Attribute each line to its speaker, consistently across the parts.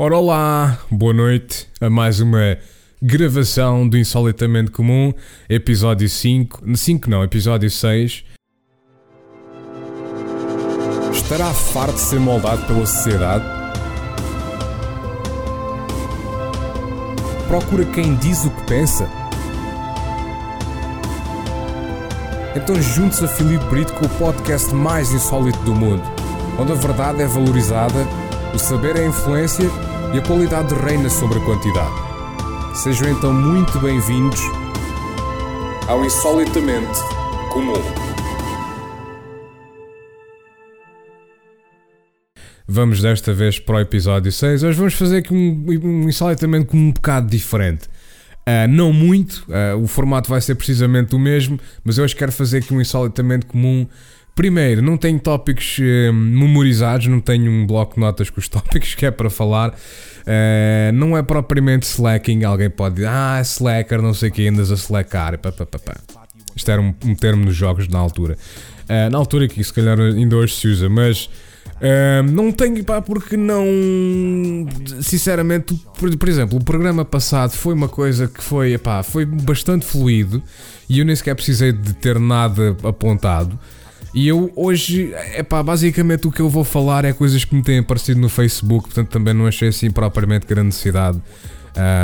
Speaker 1: Ora olá, boa noite a mais uma gravação do Insolitamente Comum, episódio 5, 5 não, episódio 6. Estará farto de ser moldado pela sociedade? Procura quem diz o que pensa? Então junte-se a Filipe Brito com o podcast mais insólito do mundo, onde a verdade é valorizada, o saber é influência e a qualidade reina sobre a quantidade. Sejam então muito bem-vindos ao Insolitamente Comum. Vamos desta vez para o episódio 6. Hoje vamos fazer aqui um, um insolitamente comum um bocado diferente. Uh, não muito, uh, o formato vai ser precisamente o mesmo, mas eu hoje quero fazer aqui um insolitamente comum Primeiro, não tenho tópicos uh, memorizados, não tenho um bloco de notas com os tópicos que é para falar. Uh, não é propriamente slacking, alguém pode dizer, ah, slacker, não sei o que, andas a slackar. Pá, pá, pá, pá. Isto era um, um, termo nos jogos na altura. Uh, na altura que se calhar ainda hoje se usa, mas não tenho, pá, porque não. Sinceramente, por, por, exemplo, o programa passado foi uma coisa que foi, pá, foi bastante fluido e eu nem sequer precisei de ter nada apontado. E eu hoje, é pá, basicamente o que eu vou falar é coisas que me têm aparecido no Facebook, portanto também não achei assim propriamente grande necessidade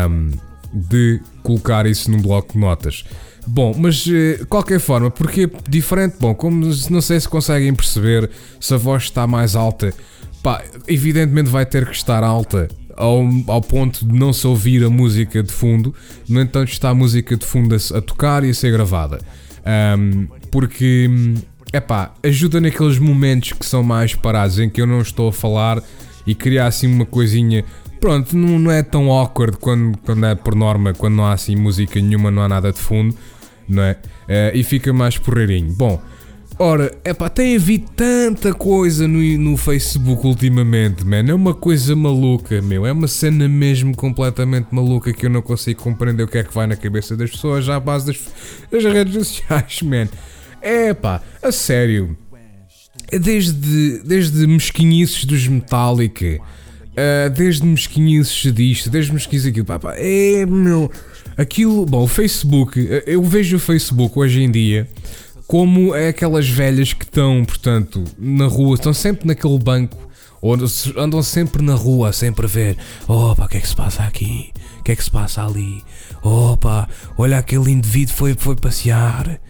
Speaker 1: um, de colocar isso num bloco de notas. Bom, mas de eh, qualquer forma, porque diferente, bom, como não sei se conseguem perceber, se a voz está mais alta, pá, evidentemente vai ter que estar alta ao, ao ponto de não se ouvir a música de fundo, no entanto está a música de fundo a, a tocar e a ser gravada. Um, porque hum, epá, ajuda naqueles momentos que são mais parados, em que eu não estou a falar e criar assim uma coisinha. Pronto, não, não é tão awkward quando, quando é por norma, quando não há assim música nenhuma, não há nada de fundo, não é? Uh, e fica mais porreirinho. Bom, ora, epá, tem havido tanta coisa no, no Facebook ultimamente, man. É uma coisa maluca, meu. É uma cena mesmo completamente maluca que eu não consigo compreender o que é que vai na cabeça das pessoas à base das, das redes sociais, man. É pá, a sério. É desde, desde mesquinhices dos Metallica, uh, desde mesquinhices disto, desde mesquinhices daquilo. Pá, pá, é meu. Aquilo. Bom, o Facebook. Eu vejo o Facebook hoje em dia como é aquelas velhas que estão, portanto, na rua, estão sempre naquele banco, ou andam sempre na rua, sempre a ver: opa, o que é que se passa aqui? O que é que se passa ali? Opa, olha aquele indivíduo foi, foi passear.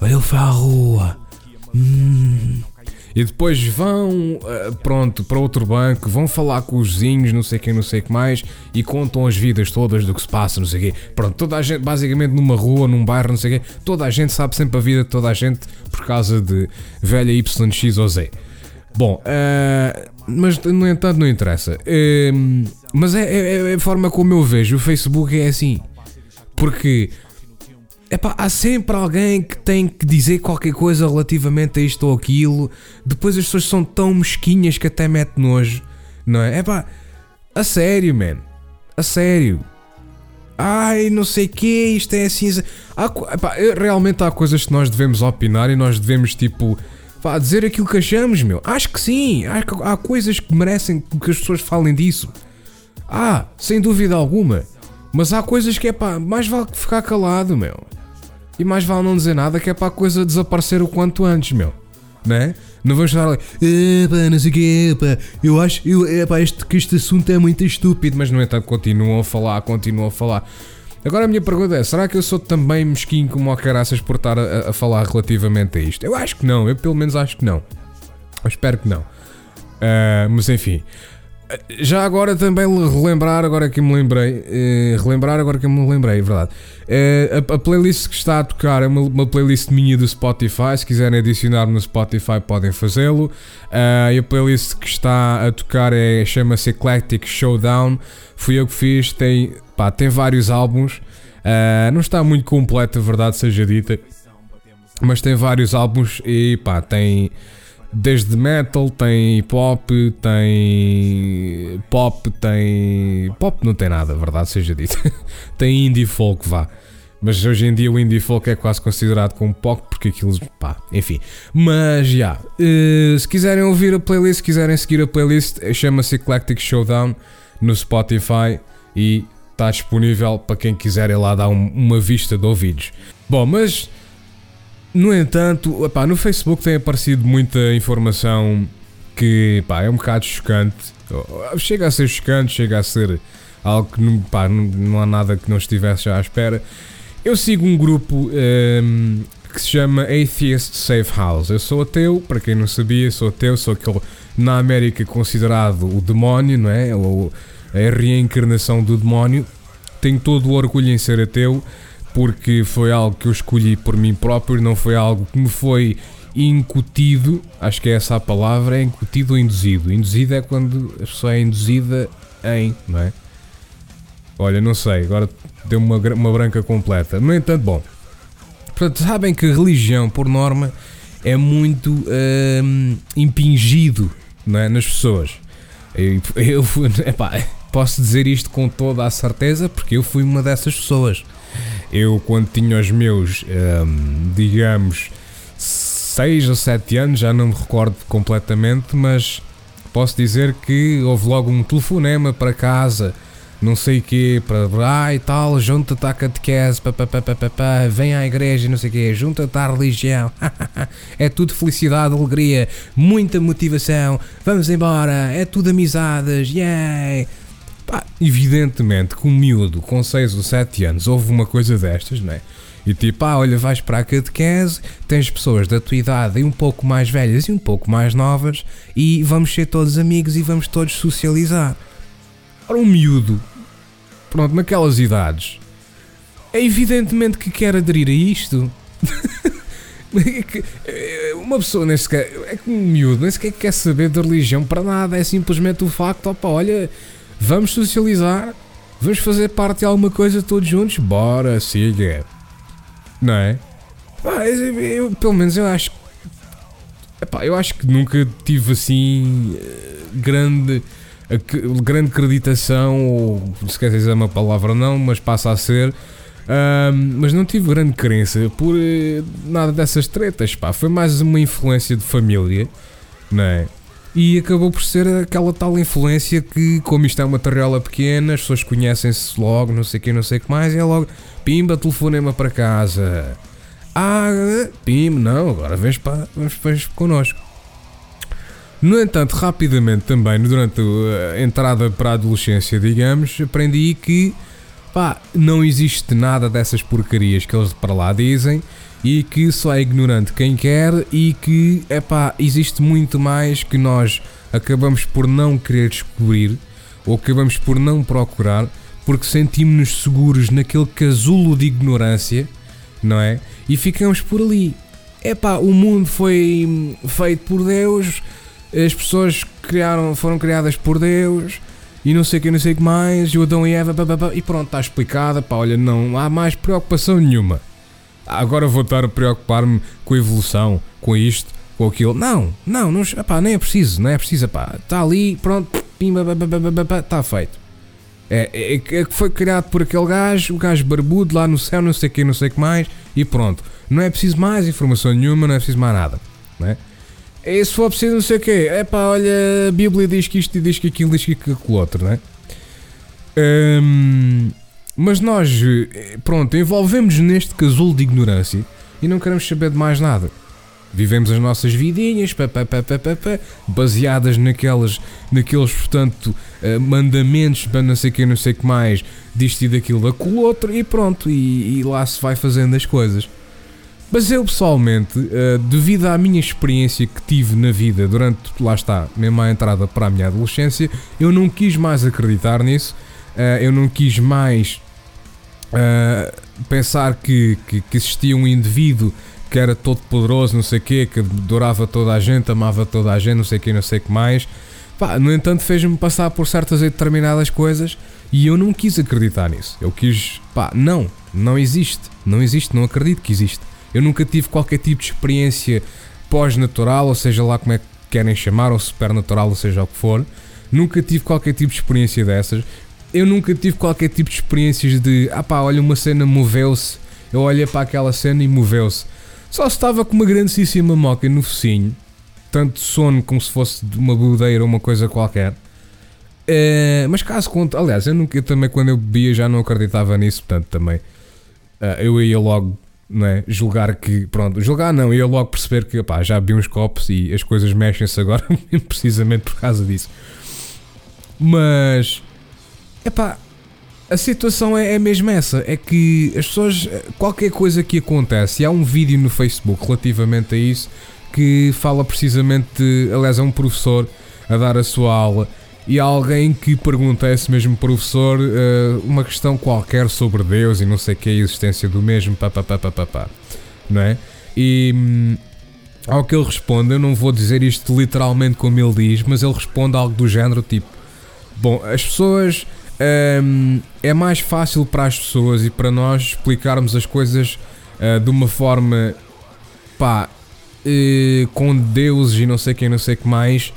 Speaker 1: Olha, ele foi à rua. Hum. E depois vão, eh, pronto, para outro banco, vão falar com os vizinhos, não sei quem, não sei o que mais, e contam as vidas todas do que se passa, não sei o quê. Pronto, toda a gente, basicamente numa rua, num bairro, não sei o quê, toda a gente sabe sempre a vida de toda a gente por causa de velha YX ou Z. Bom, uh, mas no entanto não interessa. Uh, mas é, é, é, a forma como eu vejo o Facebook é assim. Porque Epá, há sempre alguém que tem que dizer qualquer coisa relativamente a isto ou aquilo. Depois as pessoas são tão mesquinhas que até mete nojo, não é? Epá, a sério, man. A sério. Ai, não sei o que, isto é assim. Há, epá, realmente há coisas que nós devemos opinar e nós devemos, tipo, pá, dizer aquilo que achamos, meu. Acho que sim. Acho que há coisas que merecem que as pessoas falem disso. Ah, sem dúvida alguma. Mas há coisas que é pá, mais vale ficar calado, meu. E mais vale não dizer nada que é para a coisa desaparecer o quanto antes, meu. Né? Não vamos estar ali, epá, não sei o que, epá, eu acho eu, epá, este, que este assunto é muito estúpido, mas no entanto continuam a falar, continuam a falar. Agora a minha pergunta é: será que eu sou também mesquinho como o caraças por estar a, a, falar relativamente a isto? Eu acho que não, eu pelo menos acho que não. Eu espero que não. Uh, mas enfim. Já agora também relembrar, agora que me lembrei, eh, relembrar agora que me lembrei, é verdade. Eh, a, a, playlist que está a tocar é uma, uma, playlist minha do Spotify. Se quiserem adicionar no Spotify, podem fazê-lo. Uh, e a playlist que está a tocar é, chama-se Eclectic Showdown. Fui eu que fiz, tem, pá, tem vários álbuns. Uh, não está muito completo, a verdade seja dita, mas tem vários álbuns e pá, tem desde metal, tem hip hop, tem pop, tem. Pop não tem nada, verdade seja dito. tem indie folk, vá. Mas hoje em dia o indie folk é quase considerado como pop, porque aquilo. pá, enfim. Mas já. Yeah, uh, se quiserem ouvir a playlist, se quiserem seguir a playlist, chama-se Eclectic Showdown no Spotify e está disponível para quem quiser ir lá dar um, uma vista de ouvidos. Bom, mas no entanto, no Facebook tem aparecido muita informação que é um bocado chocante. Chega a ser chocante, chega a ser algo que não, não há nada que não estivesse já à espera. Eu sigo um grupo um, ehm, que se chama Atheist Safe House. Eu sou ateu, para quem não sabia, sou ateu, sou aquele na América considerado o demónio, não é? Ou a reencarnação do demónio. Tenho todo o orgulho em ser ateu, porque foi algo que eu escolhi por mim próprio, não foi algo que me foi incutido, acho que é essa a palavra, é incutido ou induzido. Induzido é quando a pessoa é induzida em, não é? Olha, não sei, agora deu uma, uma branca completa. No entanto, bom, portanto, sabem que religião, por norma, é muito hum, impingido é, nas pessoas. Eu, eu epá, posso dizer isto com toda a certeza porque eu fui uma dessas pessoas. Eu, quando tinha os meus, hum, digamos, 6 ou 7 anos, já não me recordo completamente, mas posso dizer que houve logo um telefonema para casa não sei o quê, para ah e tal, junta-te à catequese, pá, pá, pá, pá, pá, vem à igreja, não sei o quê, junta-te à religião, é tudo felicidade, alegria, muita motivação, vamos embora, é tudo amizades, yay! Pá, evidentemente, com um miúdo com 6 ou 7 anos houve uma coisa destas, não é? E tipo, ah, olha, vais para a catequese, tens pessoas da tua idade e um pouco mais velhas e um pouco mais novas e vamos ser todos amigos e vamos todos socializar. Ora, um miúdo pronto, naquelas idades, é evidentemente que quer aderir a isto. É uma pessoa nem sequer, é que um miúdo nem sequer quer saber da religião para nada, é simplesmente o facto, opa, olha, vamos socializar, vamos fazer parte de alguma coisa todos juntos, bora, siga. Não é? Pá, eu, pelo menos eu acho epá, eu acho que nunca tive assim eh, grande grande acreditação, ou se quer dizer uma palavra não, mas passa a ser. mas não tive grande crença por uh, nada dessas tretas, pá. Foi mais uma influência de família, não é? E acabou por ser aquela tal influência que, como isto é uma tarrela pequena, as pessoas conhecem-se logo, não sei o que, não sei o que mais, e é logo, pimba, telefonema para casa. Ah, pimba, não, agora vens, para, vens, vens connosco. No entanto, rapidamente também, durante a entrada para a adolescência, digamos, aprendi que pá, não existe nada dessas porcarias que eles para lá dizem e que só é ignorante quem quer e que epá, existe muito mais que nós acabamos por não querer descobrir ou acabamos por não procurar porque sentimos-nos seguros naquele casulo de ignorância, não é? E ficamos por ali. Epá, o mundo foi feito por Deus, as pessoas criaram, foram criadas por Deus e não sei o que, não sei o que mais, e o Adão e Eva, e pronto, está explicada, pá, olha, não há mais preocupação nenhuma. Agora vou estar a preocupar-me com a evolução, com isto, com aquilo. Não, não, não pá, nem é preciso, não é preciso, pá, está ali, pronto, pimba, está feito. É, é, é, foi criado por aquele gajo, o gajo barbudo lá no céu, não sei o que, não sei o que mais, e pronto. Não é preciso mais informação nenhuma, não é preciso mais nada, não é? E se for preciso não sei o quê, é pá, olha, a Bíblia diz que isto e diz que aquilo, diz que aquilo outro, não é? Um, mas nós, pronto, envolvemos neste casulo de ignorância e não queremos saber de mais nada. Vivemos as nossas vidinhas, pá, pá, pá, pá, baseadas naquelas, naqueles, portanto, uh, mandamentos, para não sei que, não sei que mais, disto e daquilo, daquilo outro, e pronto, e, e lá se vai fazendo as coisas. Mas eu pessoalmente, uh, devido à minha experiência que tive na vida durante, lá está, mesmo a entrada para a minha adolescência, eu não quis mais acreditar nisso, eu não quis mais uh, pensar que, que, que, existia um indivíduo que era todo poderoso, não sei o quê, que adorava toda a gente, amava toda a gente, não sei o quê, não sei o que mais. Pá, no entanto, fez-me passar por certas e determinadas coisas e eu não quis acreditar nisso. Eu quis, pá, não, não existe, não existe, não acredito que existe. Eu nunca tive qualquer tipo de experiência pós-natural, ou seja lá como é que querem chamar, ou supernatural, ou seja o que for. Nunca tive qualquer tipo de experiência dessas. Eu nunca tive qualquer tipo de experiências de, ah pá, olha, uma cena moveu-se. Eu olhei para aquela cena e moveu-se. Só estava com uma grandíssima moca no focinho, tanto sono como se fosse de uma bodeira ou uma coisa qualquer. Uh, mas caso conte, aliás, eu, nunca, eu também quando eu bebia já não acreditava nisso, portanto também uh, eu ia logo não é, julgar que, pronto, julgar não, ia logo perceber que opá, já bebi uns copos e as coisas mexem-se agora precisamente por causa disso. Mas, epá, a situação é, é mesmo essa: é que as pessoas, qualquer coisa que acontece, há um vídeo no Facebook relativamente a isso que fala precisamente, aliás, é um professor a dar a sua aula e há alguém que pergunta a esse mesmo professor uh, uma questão qualquer sobre Deus e não sei que a existência do mesmo, pá, pá, pá, pá, pá, pá não é? E hum, ao que ele responde, eu não vou dizer isto literalmente como ele diz, mas ele responde algo do género tipo: Bom, as pessoas. Um, é mais fácil para as pessoas e para nós explicarmos as coisas uh, de uma forma pá, uh, com deuses e não sei quem, não sei que mais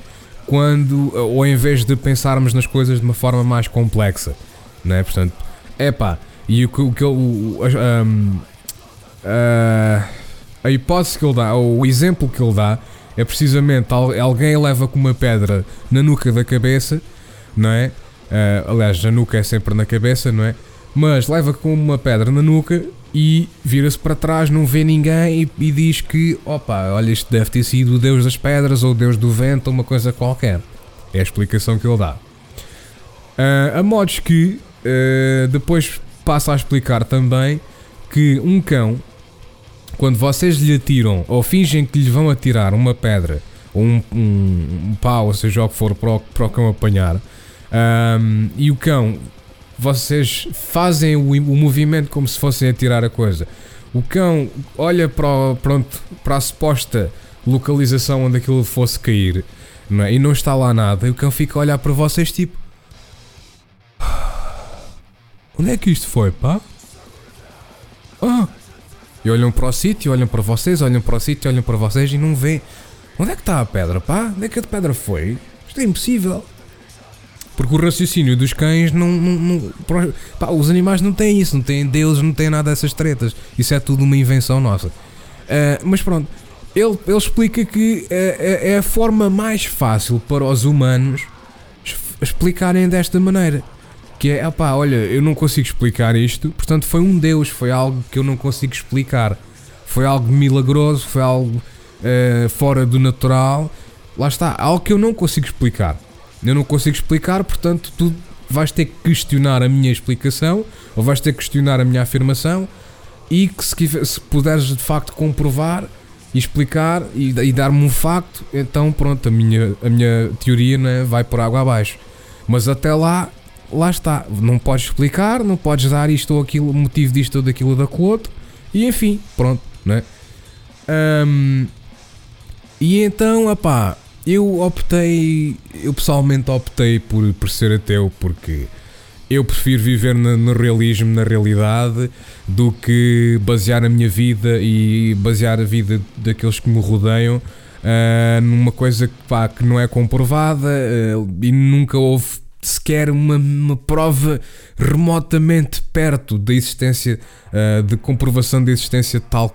Speaker 1: quando, ou em vez de pensarmos nas coisas de uma forma mais complexa, não é? Portanto, é pá, e o que, o que um, uh, a hipótese que ele dá, ou o exemplo que ele dá, é precisamente alguém leva com uma pedra na nuca da cabeça, não é? Uh, aliás, a nuca é sempre na cabeça, não é? Mas leva com uma pedra na nuca e vira-se para trás, não vê ninguém e, e, diz que, opa, olha, isto deve ter sido o Deus das pedras ou o Deus do vento ou uma coisa qualquer. É a explicação que ele dá. Uh, a modos que uh, depois passa a explicar também que um cão, quando vocês lhe atiram ou fingem que lhe vão atirar uma pedra ou um, um, um pau, ou seja o que for, para o, para o cão apanhar, um, e o cão vocês fazem o, o movimento como se fossem a tirar a coisa. O cão olha para, o, pronto, para a suposta localização onde aquilo fosse cair não é? e não está lá nada. E o cão fica a olhar para vocês tipo: Onde é que isto foi, pá? Ah! E olham para o sítio, olham para vocês, olham para o sítio, olham para vocês e não vê. Onde é que está a pedra, pá? Onde é que a pedra foi? Isto é impossível. Porque o raciocínio dos cães não. não, não pá, os animais não têm isso, não têm Deus, não têm nada dessas tretas. Isso é tudo uma invenção nossa. Uh, mas pronto, ele, ele explica que é, é a forma mais fácil para os humanos explicarem desta maneira. Que é, opá, olha, eu não consigo explicar isto, portanto foi um Deus, foi algo que eu não consigo explicar. Foi algo milagroso, foi algo uh, fora do natural. Lá está, algo que eu não consigo explicar. Eu não consigo explicar, portanto, tu vais ter que questionar a minha explicação ou vais ter que questionar a minha afirmação e que se, se puderes de facto comprovar e explicar e, e dar-me um facto, então pronto, a minha, a minha teoria né, vai por água abaixo. Mas até lá, lá está. Não podes explicar, não podes dar isto ou aquilo, o motivo disto ou daquilo da outro, e enfim, pronto, né? Um, e então, apá, eu optei, eu pessoalmente optei por, por ser ateu porque eu prefiro viver no, no, realismo, na realidade, do que basear a minha vida e basear a vida daqueles que me rodeiam uh, numa coisa que, pá, que não é comprovada uh, e nunca houve sequer uma, uma, prova remotamente perto da existência, uh, de comprovação da existência de tal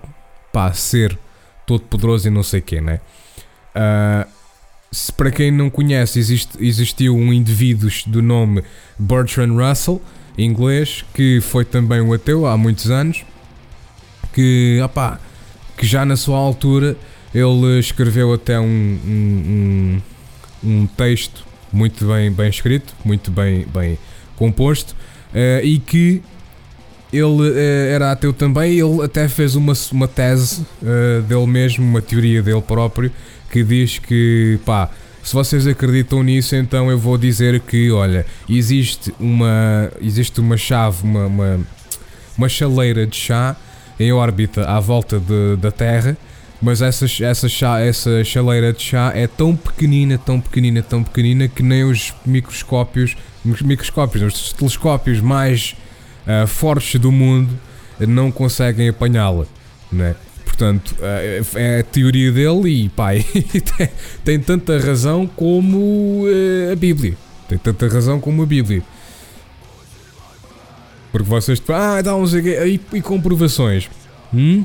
Speaker 1: pá, ser todo poderoso e não sei o quê, né? Uh, se para quem não conhece, existe, existiu um indivíduo do nome Bertrand Russell, inglês, que foi também um ateu há muitos anos, que, opá, que já na sua altura ele escreveu até um, um, um, um texto muito bem, bem escrito, muito bem, bem composto, uh, e que ele uh, era ateu também, ele até fez uma, uma tese uh, dele mesmo, uma teoria dele próprio, que diz que, pá, se vocês acreditam nisso, então eu vou dizer que, olha, existe uma, existe uma chave, uma, uma, uma chaleira de chá em órbita à volta de, da Terra, mas essa, essa, chá, essa chaleira de chá é tão pequenina, tão pequenina, tão pequenina que nem os microscópios, microscópios, os telescópios mais uh, fortes do mundo não conseguem apanhá-la, né? Portanto, é, é a teoria dele e pai tem, tanta razão como uh, a Bíblia. Tem tanta razão como a Bíblia. Porque vocês, ah, dá uns e, e comprovações. Hum?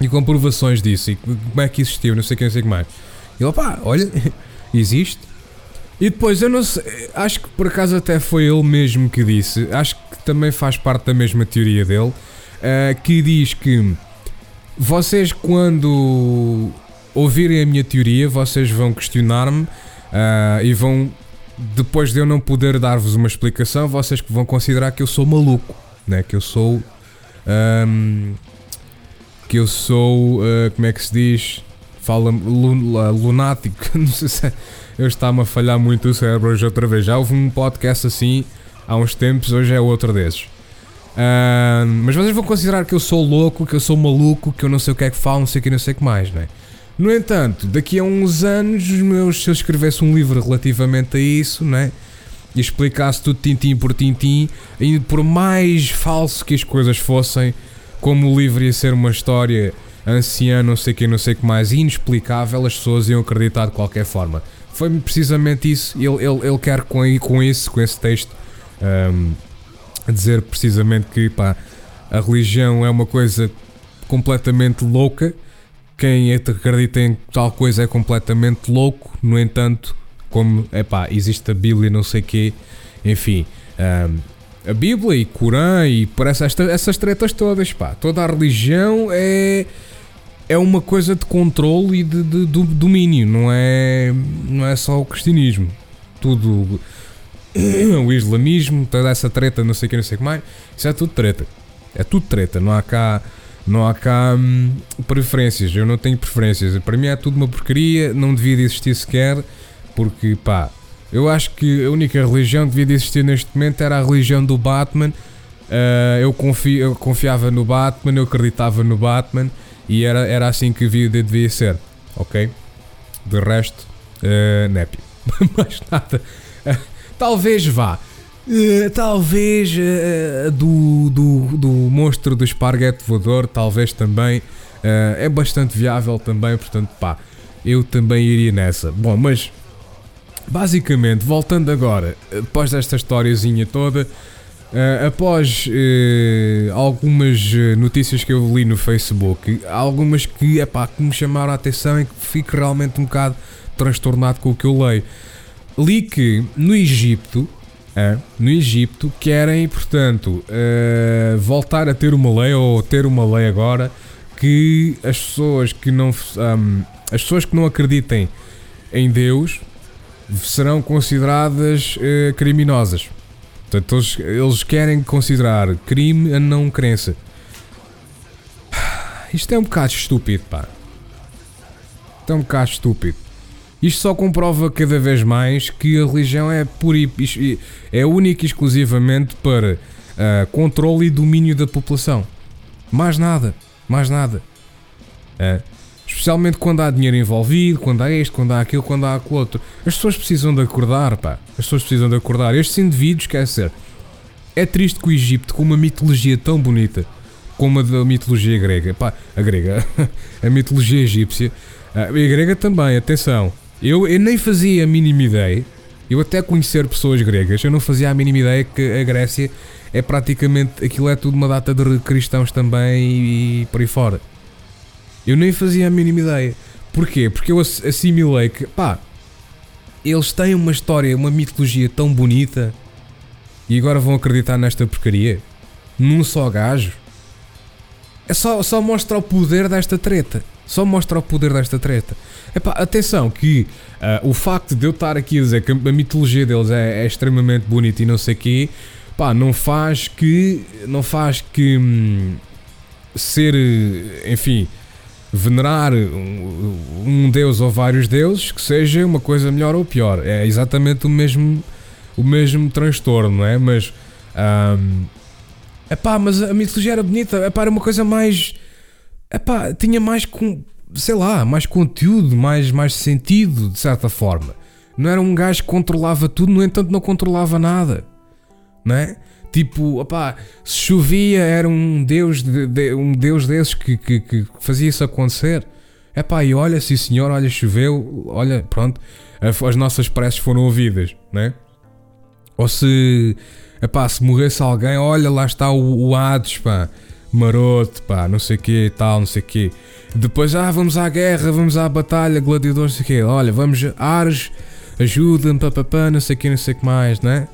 Speaker 1: E comprovações disso. E como é que existiu? Não sei o que, não sei o que mais. E ele, olha, existe. E depois, eu não sei, acho que por acaso até foi ele mesmo que disse, acho que também faz parte da mesma teoria dele, uh, que diz que vocês, quando ouvirem a minha teoria, vocês vão questionar-me uh, e vão, depois de eu não poder dar-vos uma explicação, vocês vão considerar que eu sou maluco, né? que eu sou. Um, que eu sou. Uh, como é que se diz? Fala lunático, não sei se é, eu estava a falhar muito o cérebro hoje outra vez. Já houve um podcast assim há uns tempos, hoje é outro desses. Uh, mas vocês vão considerar que eu sou louco, que eu sou maluco, que eu não sei o que é que falo, não sei o que, não sei o que mais, não é? No entanto, daqui a uns anos, meus, se eu escrevesse um livro relativamente a isso, né? E explicasse tudo tintim por tintim, e por mais falso que as coisas fossem, como o livro ia ser uma história anciã, não sei o que, não sei o que mais, inexplicável, as pessoas iam acreditar de qualquer forma. Foi precisamente isso, ele, ele, ele quer com, com isso, com esse texto, um, dizer precisamente que pá, a religião é uma coisa completamente louca quem acredita em tal coisa é completamente louco, no entanto, como é pá, existe a Bíblia, não sei quê, enfim, um, a Bíblia e Corão e por essa, essas tretas todas, pá, toda a religião é é uma coisa de controle e de, de, de, domínio, não é, não é só o cristianismo. Tudo. O islamismo, toda essa treta, não sei o que, não sei o que mais. Isso é tudo treta. É tudo treta. Não há cá não há cá hum, preferências, eu não tenho preferências. Para mim é tudo uma porcaria, não devia de existir sequer, porque pá, eu acho que a única religião que devia de existir neste momento era a religião do Batman. Uh, eu, confio, eu confiava no Batman, eu acreditava no Batman e era, era assim que a vida devia ser, ok? De resto, uh, népio. Mais nada. Talvez vá. Uh, talvez uh, do, do, do monstro do esparguete voador, talvez também. Uh, é bastante viável também, portanto, pá, eu também iria nessa. Bom, mas basicamente, voltando agora, após esta historiazinha toda, após algumas notícias que eu li no Facebook, algumas que, epá, que me chamaram a atenção e que fico realmente um bocado transtornado com o que eu leio. Li que no Egito é, no Egito querem, portanto, uh, voltar a ter uma lei ou ter uma lei agora que as pessoas que não um, as pessoas que não acreditem em Deus serão consideradas uh, criminosas. Portanto, eles, eles querem considerar crime a não crença. Isto é um bocado estúpido, pá. Isto é um bocado estúpido. Isto só comprova cada vez mais que a religião é pura e, é única e exclusivamente para uh, controle e domínio da população. Mais nada, mais nada. Uh, especialmente quando há dinheiro envolvido, quando há isto, quando há aquilo, quando há aquilo outro. As pessoas precisam de acordar, pá. As pessoas precisam de acordar. Estes indivíduos, quer dizer, é triste que o Egito, com uma mitologia tão bonita como a da mitologia grega, pá, a grega, a mitologia egípcia, uh, e a grega também, atenção, eu, eu nem fazia a mínima ideia. Eu até conhecer pessoas gregas, eu não fazia a mínima ideia que a Grécia é praticamente aquilo é tudo uma data de cristãos também e, e por aí fora. Eu nem fazia a mínima ideia. Porquê? Porque eu assimilei que, pá, eles têm uma história, uma mitologia tão bonita e agora vão acreditar nesta porcaria? Num só gajo? É só, só mostra o poder desta treta. Só mostra o poder desta treta. Epá, atenção que uh, o facto de eu estar aqui a dizer que a mitologia deles é, é extremamente bonita e não sei quê, pá, não faz que. Não faz que. Hum, ser. Enfim. Venerar um, um deus ou vários deuses que seja uma coisa melhor ou pior. É exatamente o mesmo. O mesmo transtorno, não é? Mas. Um, epá, mas a mitologia era bonita. Epá, era uma coisa mais epá, tinha mais com, sei lá, mais conteúdo, mais, mais sentido, de certa forma. Não era um gajo que controlava tudo, no entanto não controlava nada. Não é? Tipo, opá, se chovia era um deus, de, de, um deus desses que, que, que fazia isso acontecer. Epá, e olha, sim senhor, olha, choveu, olha, pronto, as nossas preces foram ouvidas, né? Ou se, epá, se morresse alguém, olha, lá está o, o Hades, pá maroto, pá, não sei o quê e tal, não sei o quê. Depois, ah, vamos à guerra, vamos à batalha, gladiadores, não sei o quê. Olha, vamos, Ares, ajuda-me, papapá, não sei o que, não sei o que mais, né?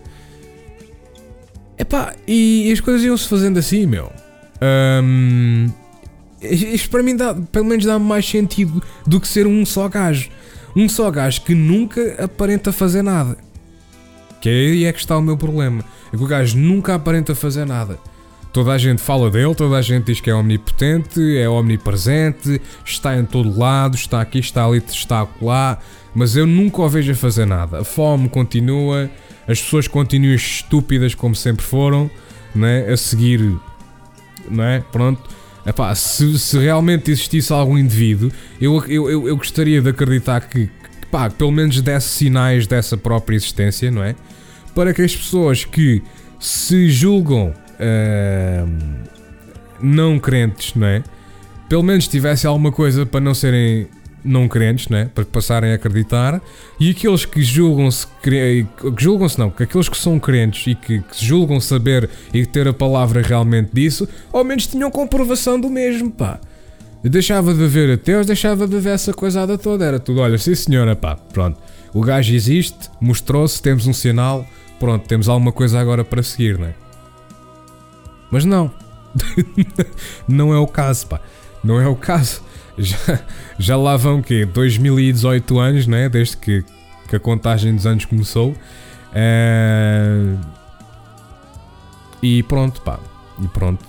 Speaker 1: Epá, e as coisas iam-se fazendo assim, meu. Um, isto para mim dá, pelo menos dá mais sentido do que ser um só gajo. Um só gajo que nunca aparenta fazer nada. Que aí é que está o meu problema. É que o gajo nunca aparenta fazer nada. Toda a gente fala dele, toda a gente diz que é omnipotente, é omnipresente, está em todo lado, está aqui, está ali, está lá, mas eu nunca o vejo a fazer nada. A fome continua, as pessoas continuam estúpidas como sempre foram, né? a seguir, não é? Pronto. Epá, se, se realmente existisse algum indivíduo, eu, eu, eu, eu gostaria de acreditar que, que pá, pelo menos desse sinais dessa própria existência, não é? Para que as pessoas que se julgam uh, não crentes, não é? Pelo menos tivesse alguma coisa para não serem não crentes, né? para passarem a acreditar, e aqueles que julgam-se, que julgam-se não, que aqueles que são crentes e que, que julgam saber e ter a palavra realmente disso, ao menos tinham comprovação do mesmo, pá. Deixava de haver ateus, deixava de haver essa coisada toda, era tudo, olha, sim senhora, pá, pronto. O gajo existe, mostrou-se, temos um sinal, pronto, temos alguma coisa agora para seguir, né? Mas não. não é o caso, pá. Não é o caso já, já lá vão que 2018 anos, né? Desde que, que a contagem dos anos começou. Uh, e pronto, pá. E pronto.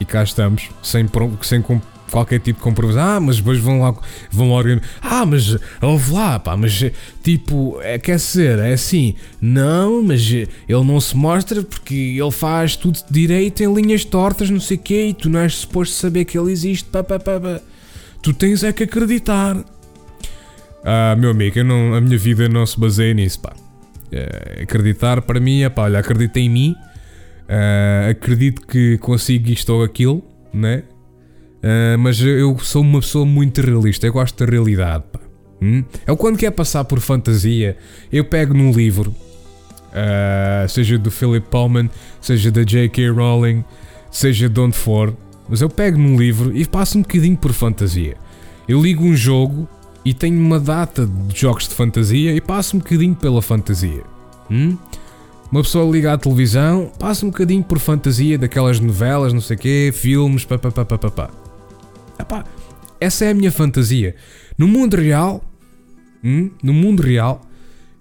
Speaker 1: E cá estamos, sem, sem qualquer tipo de comprovação. Ah, mas depois vão lá, vão lá Ah, mas ouve lá, pá, mas tipo, é, quer ser, é assim. Não, mas ele não se mostra porque ele faz tudo direito em linhas tortas, não sei o quê, e tu não és suposto saber que ele existe, pá, pá, pá, pá. Tu tens é que acreditar. Ah, meu amigo, não, a minha vida não se baseia nisso, pá. É, acreditar para mim é pá, olha, acredita em mim, uh, acredito que consigo isto ou aquilo, né? Uh, mas eu sou uma pessoa muito realista, eu gosto da realidade, pá. Hum? Eu quando quer passar por fantasia, eu pego num livro, uh, seja do Philip Pullman, seja da J.K. Rowling, seja de onde for, mas eu pego num livro e passo um bocadinho por fantasia. Eu ligo um jogo e tenho uma data de jogos de fantasia e passo um bocadinho pela fantasia. Hum? Uma pessoa liga à televisão, passa um bocadinho por fantasia daquelas novelas, não sei o quê, filmes, papapá. Epá, essa é a minha fantasia. No mundo real, hum? no mundo real,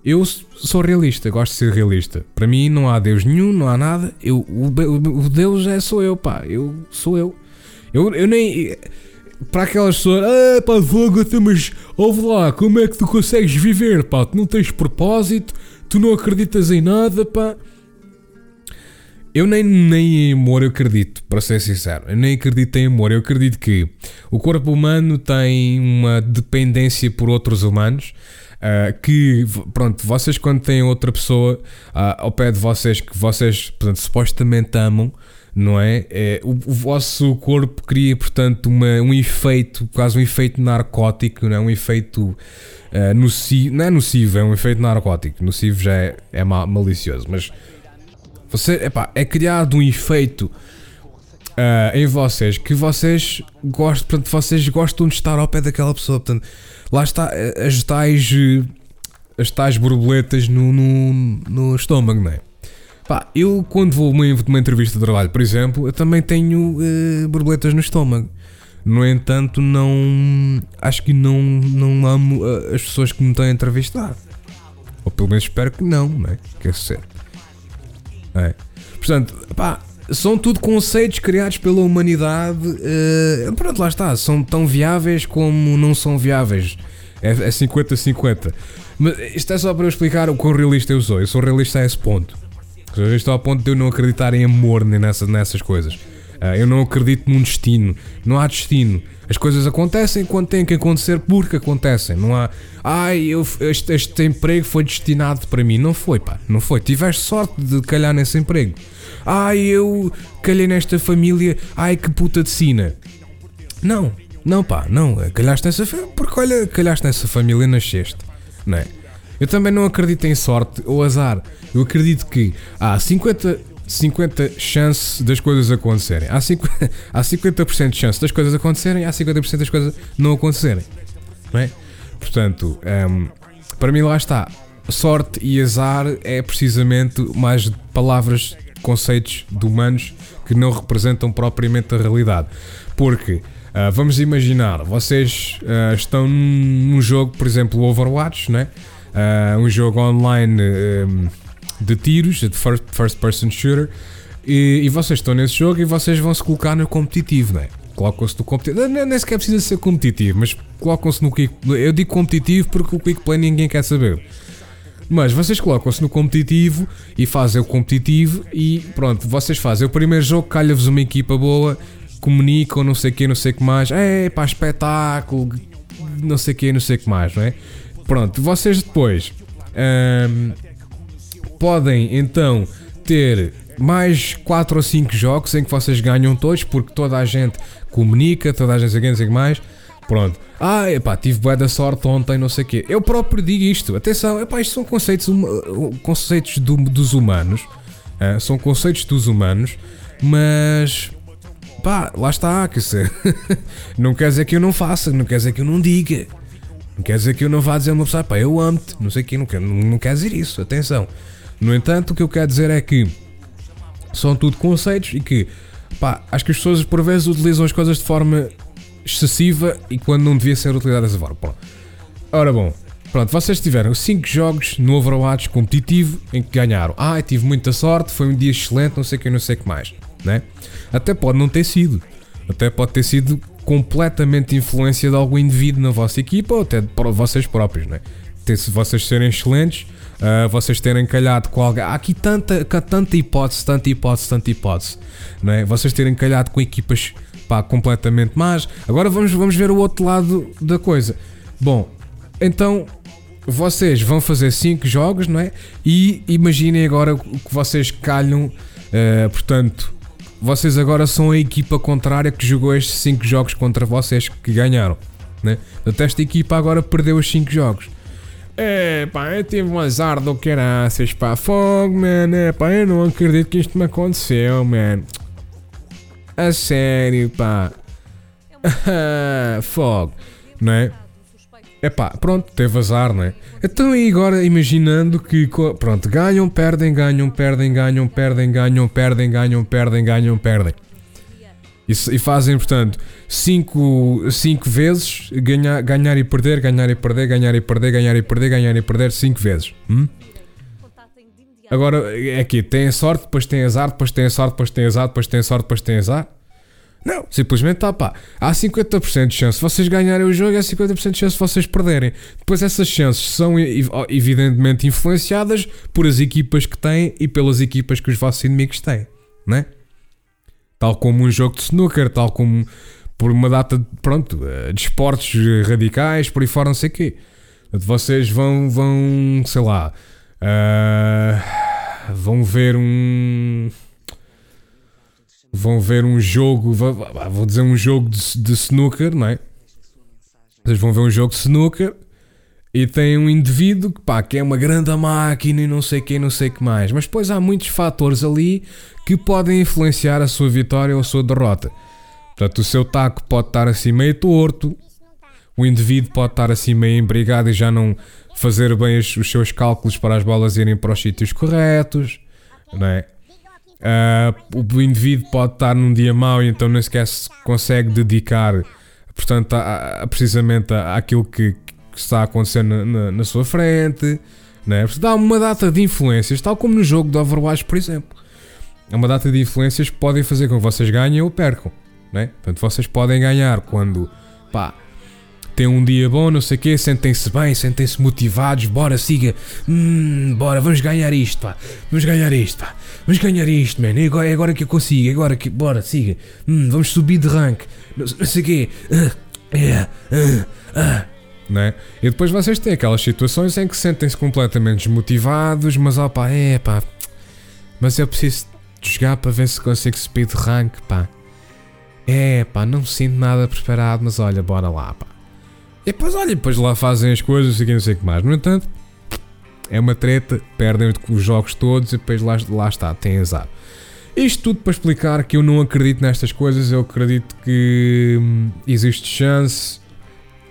Speaker 1: eu sou realista, gosto de ser realista. Para mim não há Deus nenhum, não há nada. Eu, o, o Deus é sou eu, pá. Eu sou eu. Eu, eu nem. Para aquelas pessoas, ah pá, fogo, mas ouve lá, como é que tu consegues viver, pá? Tu não tens propósito, tu não acreditas em nada, pá. Eu nem, nem em amor eu acredito, para ser sincero. Eu nem acredito em amor. Eu acredito que o corpo humano tem uma dependência por outros humanos Uh, que, pronto, vocês quando têm outra pessoa uh, ao pé de vocês que vocês, portanto, supostamente amam, não é? é o, o, vosso corpo cria, portanto, uma, um efeito, quase um efeito narcótico, não é? Um efeito uh, nocivo, não é nocivo, é um efeito narcótico. Nocivo já é, é malicioso, mas você, epá, é criado um efeito uh, em vocês que vocês gostam, portanto, vocês gostam de estar ao pé daquela pessoa, portanto, lá está eh, as tais eh, as tais borboletas no, no, no estômago, não é? Pá, eu quando vou uma, uma entrevista de trabalho, por exemplo, eu também tenho uh, borboletas no estômago. No entanto, não. Acho que não, não amo uh, as pessoas que me estão a entrevistar. Ou pelo menos espero que não, não é? Quer ser. É. Portanto, pá, são tudo conceitos criados pela humanidade. Uh, pronto, lá está. São tão viáveis como não são viáveis. É 50-50. Mas isto é só para eu explicar o quão realista eu sou. Eu sou realista a esse ponto. Eu estou ao ponto de eu não acreditar em amor nem nessas, nessas coisas. Uh, eu não acredito num destino. Não há destino. As coisas acontecem quando têm que acontecer porque acontecem. Não há. Ai, eu, este, este emprego foi destinado para mim. Não foi, pá. Não foi. Tiveste sorte de calhar nesse emprego. Ai, eu calhei nesta família. Ai, que puta de sina. Não. Não, pá. Não. Calhaste nessa família. Porque olha, calhaste nessa família e nasceste. Não é? Eu também não acredito em sorte ou azar. Eu acredito que há 50 50 chance das coisas acontecerem. Há 50%, há 50 de chance das coisas acontecerem, há 50% das coisas não acontecerem. Não é? Portanto, um, para mim lá está. sorte e azar é precisamente mais palavras, conceitos de humanos que não representam propriamente a realidade. Porque uh, vamos imaginar, vocês uh, estão num jogo, por exemplo, Overwatch, né? Uh, um jogo online um, de tiros, de first, first person shooter, e, e, vocês estão nesse jogo e vocês vão se colocar no competitivo, né? Colocam-se no competitivo. Nem, nem sequer precisa ser competitivo, mas colocam-se no quick Eu digo competitivo porque o quick play ninguém quer saber. Mas vocês colocam-se no competitivo e fazem o competitivo e pronto, vocês fazem o primeiro jogo, calha-vos uma equipa boa, comunicam, não sei o que, não sei o que mais, é pá, espetáculo, não sei o que, não sei o que mais, não é? Pronto, vocês depois hum, podem então ter mais 4 ou 5 jogos em que vocês ganham todos, porque toda a gente comunica, toda a gente sei o que mais. Pronto. Ah, epá, tive boa da sorte ontem, não sei o quê. Eu próprio digo isto. Atenção, epá, isto são conceitos, conceitos do, dos humanos. Uh, são conceitos dos humanos, mas pá, lá está, quer dizer, não quer dizer que eu não faça, não quer dizer que eu não diga, não quer dizer que eu não vá dizer a uma pessoa, pá, eu amo-te, não sei o que, não quer, não quer dizer isso, atenção. No entanto, o que eu quero dizer é que são tudo conceitos e que, pá, acho que as pessoas por vezes utilizam as coisas de forma excessiva e quando não devia ser utilizada dessa forma. Pronto. Ora bom, pronto, vocês tiveram 5 jogos no Overwatch competitivo em que ganharam. Ah, tive muita sorte, foi um dia excelente, não sei o que, não sei o que mais. Né? Até pode não ter sido. Até pode ter sido completamente influência de algum indivíduo na vossa equipa ou até de vocês próprios, né? Se vocês serem excelentes, uh, vocês terem calhado com alguém. Há aqui tanta, tanta hipótese, tanta hipótese, tanta hipótese. Não é? Vocês terem calhado com equipas pá, completamente más. Agora vamos, vamos ver o outro lado da coisa. Bom, então vocês vão fazer 5 jogos, não é? E imaginem agora o que vocês calham, uh, portanto, vocês agora são a equipa contrária que jogou estes 5 jogos contra vocês que ganharam. Né? Portanto, esta equipa agora perdeu os 5 jogos. É, pá, eu tive um azar do caraças, pá. Fogo, man. É, pá, eu não acredito que isto me aconteceu, man. A sério, pá. Fogo, não é? É pá, pronto, teve azar, não é? Então aí agora imaginando que, pronto, ganham, perdem, ganham, perdem, ganham, perdem, ganham, perdem, ganham, perdem, ganham, perdem. E, e fazem, portanto, 5 cinco, vezes ganhar, ganhar e perder, ganhar e perder, ganhar e perder, ganhar e perder, ganhar e perder 5 vezes. Hum? Agora é aqui, tem sorte, depois tem azar, depois tem sorte, depois tem azar, depois tem sorte, depois tem azar. Não, simplesmente está pá. Há 50% de chance de vocês ganharem o jogo há 50% de chance de vocês perderem. Depois essas chances são evidentemente influenciadas por as equipas que têm e pelas equipas que os vossos inimigos têm, né? Tal como um jogo de snooker, tal como por uma data de, pronto, eh, de esportes radicais, por aí fora, não sei o quê. Vocês vão, vão, sei lá, uh, vão ver um vão ver um jogo, vou dizer um jogo de, de snooker, não é? Vocês vão ver um jogo de snooker e tem um indivíduo que, pá, que é uma grande máquina e não sei quem, não sei que mais. Mas depois há muitos fatores ali que podem influenciar a sua vitória ou a sua derrota. Portanto, o seu taco pode estar assim meio torto, o indivíduo pode estar assim meio embrigado e já não fazer bem os, os seus cálculos para as bolas irem para os sítios corretos, não é? Uh, o indivíduo pode estar num dia mau e então nem sequer se consegue dedicar portanto, a, a, precisamente àquilo que, que, está acontecendo na, na, na sua frente. Né? Portanto, há uma data de influências, tal como no jogo de Overwatch, por exemplo. Há uma data de influências que podem fazer com que vocês ganhem ou percam. Né? Portanto, vocês podem ganhar quando pá, tem um dia bom, não sei o quê, sentem-se bem, sentem-se motivados, bora, siga, hum, bora, vamos ganhar isto, pá, vamos ganhar isto, pá, vamos ganhar isto, man, é agora, é agora que eu consigo, é agora que, bora, siga, hum, vamos subir de rank, não, não sei o quê, uh, yeah, uh, uh. Não é? E depois vocês têm aquelas situações em que sentem-se completamente desmotivados, mas pá, é pá, mas eu preciso jogar para ver se consigo de rank, pá. É pá, não me sinto nada preparado, mas olha, bora lá, pá. E depois, olha, depois lá fazem as coisas e não sei o que mais. No entanto, é uma treta, perdem os jogos todos e depois lá, lá está, tem azar. Isto tudo para explicar que eu não acredito nestas coisas, eu acredito que hum, existe chance.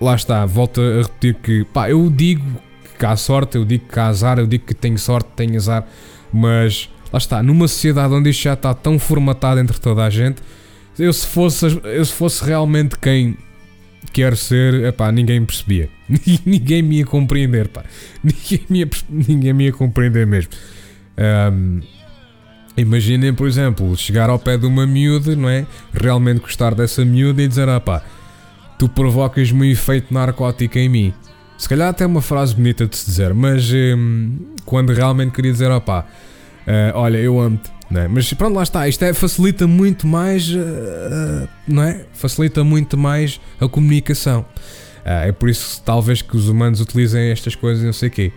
Speaker 1: Lá está, volto a repetir que, pá, eu digo que há sorte, eu digo que há azar, eu digo que tenho sorte, tenho azar, mas lá está, numa sociedade onde isto já está tão formatado entre toda a gente, eu se fosse, eu se fosse realmente quem quer ser, epá, ninguém percebia. ninguém me ia compreender, pá. Ninguém me ia, ninguém me ia compreender mesmo. Um, imaginem, por exemplo, chegar ao pé de uma miúda, não é? Realmente gostar dessa miúda e dizer, ah pá, tu provocas-me um efeito narcótico em mim. Se calhar até uma frase bonita de se dizer, mas um, quando realmente queria dizer, ah pá, uh, olha, eu amo-te. É? Mas pronto, lá está. Isto é, facilita muito mais, uh, não é? Facilita muito mais a comunicação. Uh, é por isso talvez que os humanos utilizem estas coisas, não sei o quê.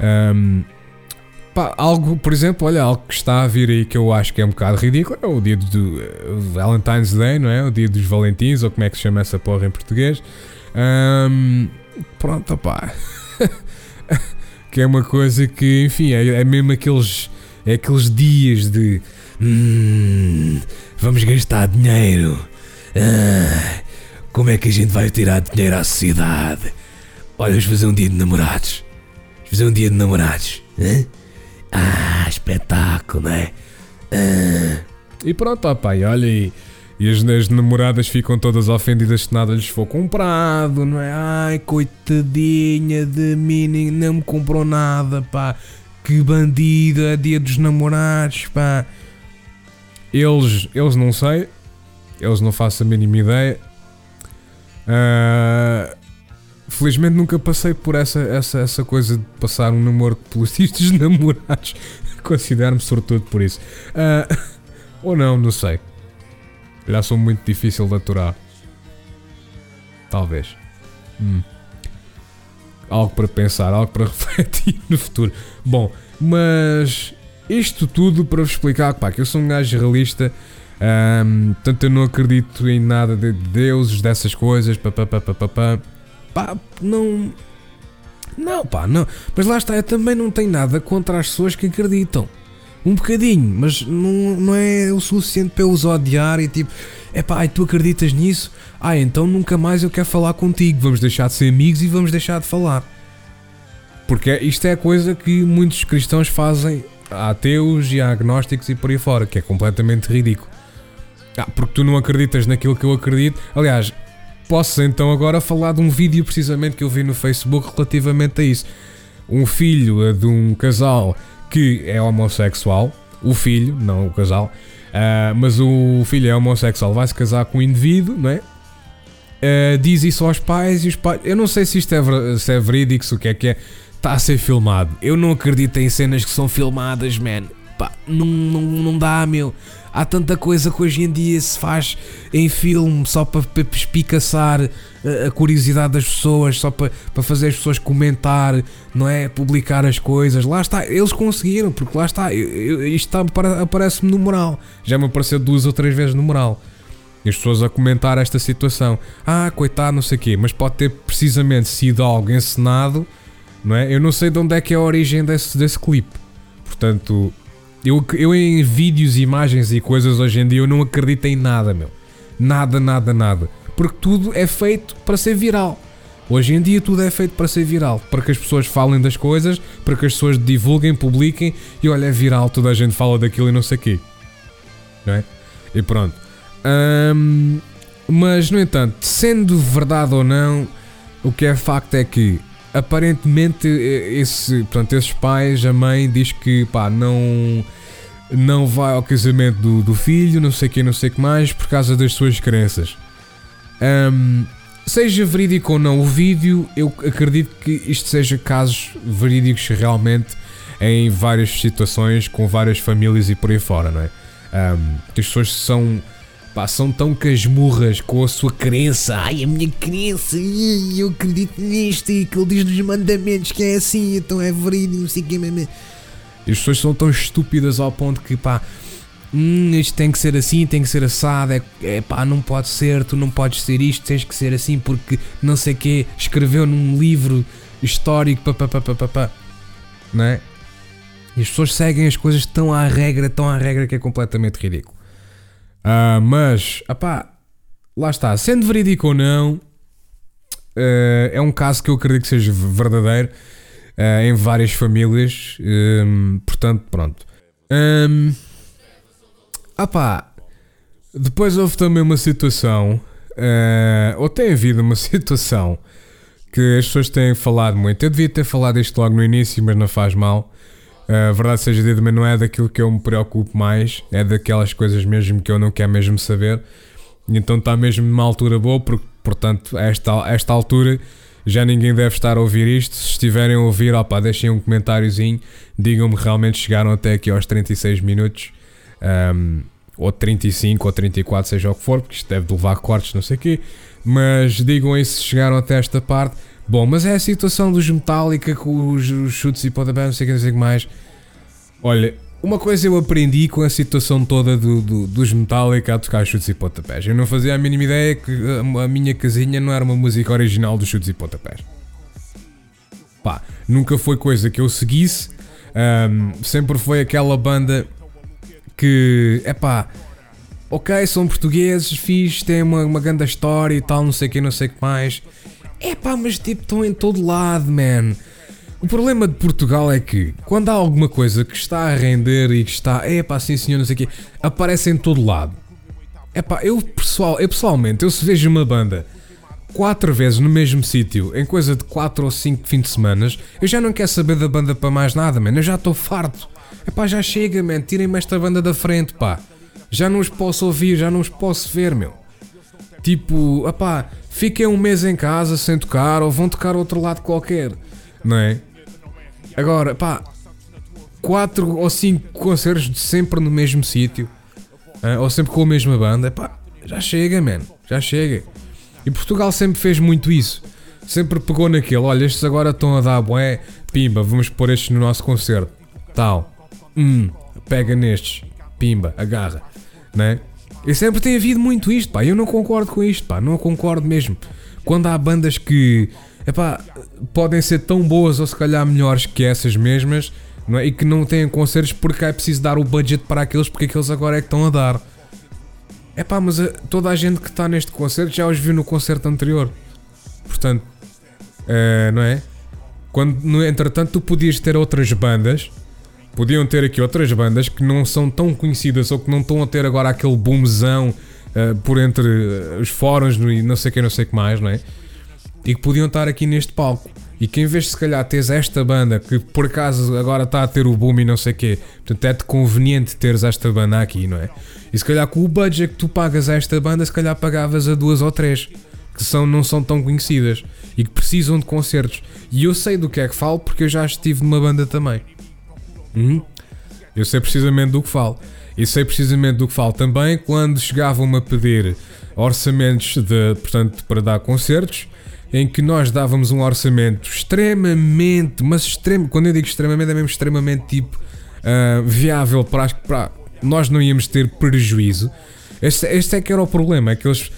Speaker 1: Um, pá, algo, por exemplo, olha, algo que está a vir aí que eu acho que é um bocado ridículo é o dia do uh, Valentine's Day, não é? O dia dos Valentins, ou como é que se chama essa porra em português. Um, pronto, pá. que é uma coisa que, enfim, é, é mesmo aqueles é aqueles dias de. Hum, vamos gastar dinheiro. Ah, como é que a gente vai tirar dinheiro à sociedade? Olha, vamos fazer um dia de namorados. Vamos fazer um dia de namorados. Hein? Ah, espetáculo, não é? Ah. E pronto, ó pai, olha aí. E as, as, namoradas ficam todas ofendidas se nada lhes for comprado, não é? Ai, coitadinha de mim, não me comprou nada, pá que bandido, é dia dos namorados, pá. Eles, eles não sei, eles não faço a mínima ideia. Uh, felizmente nunca passei por essa, essa, essa coisa de passar um namoro pelos discos namorados. Considero-me sortudo por isso. Uh, ou não, não sei. Já sou muito difícil de aturar. Talvez. Hum algo para pensar, algo para refletir no futuro. Bom, mas isto tudo para vos explicar pá, que eu sou um gajo realista, um, portanto eu não acredito em nada de deuses, dessas coisas, pá, pá, pá, pá, pá, pá. Pá não. Não, pá, não. Mas lá está, eu também não tenho nada contra as pessoas que acreditam. Um bocadinho, mas não, não é o suficiente para eu os odiar e tipo, é pá, tu acreditas nisso? Ah, então nunca mais eu quero falar contigo. Vamos deixar de ser amigos e vamos deixar de falar. Porque isto é a coisa que muitos cristãos fazem a ateus e a agnósticos e por aí fora, que é completamente ridículo. Ah, porque tu não acreditas naquilo que eu acredito. Aliás, posso então agora falar de um vídeo precisamente que eu vi no Facebook relativamente a isso. Um filho de um casal que é homossexual, o filho, não o casal, uh, mas o filho é homossexual, vai se casar com um indivíduo, não é? Uh, diz isso aos pais e os pais. Eu não sei se isto é, se é verídico, se o que é que é. Está a ser filmado. Eu não acredito em cenas que são filmadas, man. Pá, não, não, não dá, meu. Há tanta coisa que hoje em dia se faz em filme só para, espicaçar a, curiosidade das pessoas, só para, para fazer as pessoas comentar, não é? Publicar as coisas. Lá está, eles conseguiram, porque lá está, isto aparece-me no moral. Já me apareceu duas ou três vezes no moral. E as pessoas a comentar esta situação. Ah, coitado, não sei o quê, mas pode ter precisamente sido algo encenado, não é? Eu não sei de onde é que é a origem desse, desse clipe. Portanto, eu, eu em vídeos, imagens e coisas hoje em dia eu não acredito em nada, meu. Nada, nada, nada. Porque tudo é feito para ser viral. Hoje em dia tudo é feito para ser viral, para que as pessoas falem das coisas, para que as pessoas divulguem, publiquem e olha, é viral, toda a gente fala daquilo e não sei o quê. Não é? E pronto. Mas, no entanto, sendo verdade ou não, o que é facto é que aparentemente esse, portanto, esses pais, a mãe diz que pá, não não vai ao casamento do, do filho, não sei que, não sei que mais, por causa das suas crenças. Um, seja verídico ou não o vídeo, eu acredito que isto seja casos verídicos realmente em várias situações, com várias famílias e por aí fora, não é? Um, as pessoas são Pá, são tão casmurras com a sua crença. Ai, a minha crença, eu acredito nisto e que ele diz nos mandamentos que é assim, então é verídico, não sei o que. E as pessoas são tão estúpidas ao ponto que, pá, hum, isto tem que ser assim, tem que ser assado, é, é pá, não pode ser, tu não podes ser isto, tens que ser assim porque não sei o que, escreveu num livro histórico, pá, pá, pá, pá, pá, pá. Não é? E as pessoas seguem as coisas tão à regra, tão à regra que é completamente ridículo. Uh, mas, apá, lá está. Sendo verídico ou não, uh, é um caso que eu acredito que seja verdadeiro. uh, em várias famílias. Um, portanto, pronto. Um, ah pá, depois houve também uma situação, ou tem havido uma situação que as pessoas têm falado muito. Eu devia ter falado isto logo no início, mas não faz mal. A verdade seja dita, mas não é daquilo que eu me preocupo mais, é daquelas coisas mesmo que eu não quero mesmo saber. Então está mesmo numa altura boa, porque, portanto, a esta, esta altura já ninguém deve estar a ouvir isto. Se estiverem a ouvir, opa, deixem um comentáriozinho, digam-me realmente chegaram até aqui aos 36 minutos, um, ou 35 ou 34, seja o que for, porque isto deve levar cortes, não sei o quê. Mas digam aí se chegaram até esta parte. Bom, mas é a situação dos Metallica com os, os chutes e pontapés, não sei o que, mais. Olha, uma coisa eu aprendi com a situação toda do, do, dos Metallica a tocar chutes e pontapés. Eu não fazia a mínima ideia que a, a minha casinha não era uma música original dos chutes e pontapés. Pá, nunca foi coisa que eu seguisse. Um, sempre foi aquela banda que, é pá, ok, são portugueses, fiz, tem uma, uma grande história e tal, não sei o que, não sei o que mais. É pá, mas tipo, estão em todo lado, man. O problema de Portugal é que quando há alguma coisa que está a render e que está, é pá, sim senhor, não sei o quê, aparece em todo lado. É pá, eu, pessoal, eu pessoalmente, eu se vejo uma banda quatro vezes no mesmo sítio, em coisa de quatro ou cinco fins de semana, eu já não quero saber da banda para mais nada, mano. Eu já estou farto. É pá, já chega, man. Tirem-me esta banda da frente, pá. Já não os posso ouvir, já não os posso ver, meu. Tipo, pá, fiquem um mês em casa sem tocar ou vão tocar outro lado qualquer, não é? Agora, pá, quatro ou cinco concertos de sempre no mesmo sítio, uh, ou sempre com a mesma banda, pá, já chega, man, já chega. E Portugal sempre fez muito isso. Sempre pegou naquele, olha, estes agora estão a dar bué, pimba, vamos pôr estes no nosso concerto. Tal. Hum, pega nestes, pimba, agarra, né? E sempre tem havido muito isto, pá. Eu não concordo com isto, pá. Não concordo mesmo. Quando há bandas que epá, podem ser tão boas ou se calhar melhores que essas mesmas não é? e que não têm concertos porque é preciso dar o budget para aqueles porque aqueles agora é que estão a dar. É mas a, eh, toda a gente que está neste concerto já os viu no concerto anterior. Portanto, uh, não é? Quando, no entretanto, tu podias ter outras bandas, podiam ter aqui outras bandas que não são tão conhecidas ou que não estão a ter agora aquele boomzão uh, por entre os fóruns e não sei o que, não sei que mais, não é? e que podiam estar aqui neste palco. E que em vez de se calhar teres esta banda que por acaso agora está a ter o boom e não sei o quê, portanto é-te conveniente teres esta banda aqui, não é? E se calhar com o budget que tu pagas a esta banda, se calhar pagavas a duas ou três que são, não são tão conhecidas e que precisam de concertos. E eu sei do que é que falo porque eu já estive numa banda também. Hum? Eu sei precisamente do que falo. E sei precisamente do que falo também quando chegavam-me a pedir orçamentos de, portanto, para dar concertos em que nós dávamos um orçamento extremamente, mas extremo, quando eu digo extremamente, é mesmo extremamente tipo uh, viável para, para nós não íamos ter prejuízo. Este, este é que era o problema, é que eles,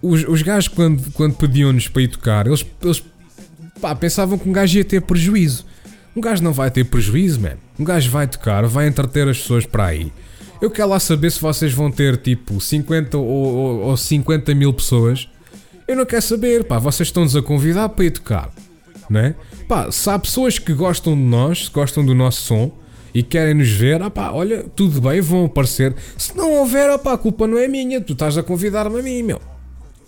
Speaker 1: os, os gajos quando, quando pediam-nos para ir tocar, eles, eles pá, pensavam que um gajo ia ter prejuízo. Um gajo não vai ter prejuízo, man. Um gajo vai tocar, vai entreter as pessoas para aí. Eu quero lá saber se vocês vão ter tipo 50 ou, ou, ou 50 mil pessoas eu não quero saber, pá, vocês estão-nos a convidar para ir tocar, não é? Pá, se há pessoas que gostam de nós, gostam do nosso som e querem nos ver, ah pá, olha, tudo bem, vão aparecer. Se não houver, ah pá, a culpa não é minha, tu estás a convidar-me a mim, meu.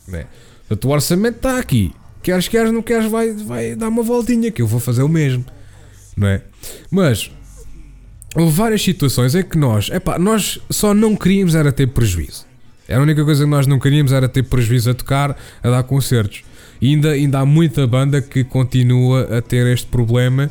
Speaker 1: Não é? O orçamento está aqui. Queres, queres, não queres, vai, vai dar uma voltinha que eu vou fazer o mesmo, não é? Mas houve várias situações em que nós, é pá, nós só não queríamos era ter prejuízo. A única coisa que nós não queríamos era ter prejuízo a tocar, a dar concertos. E ainda, ainda há muita banda que continua a ter este problema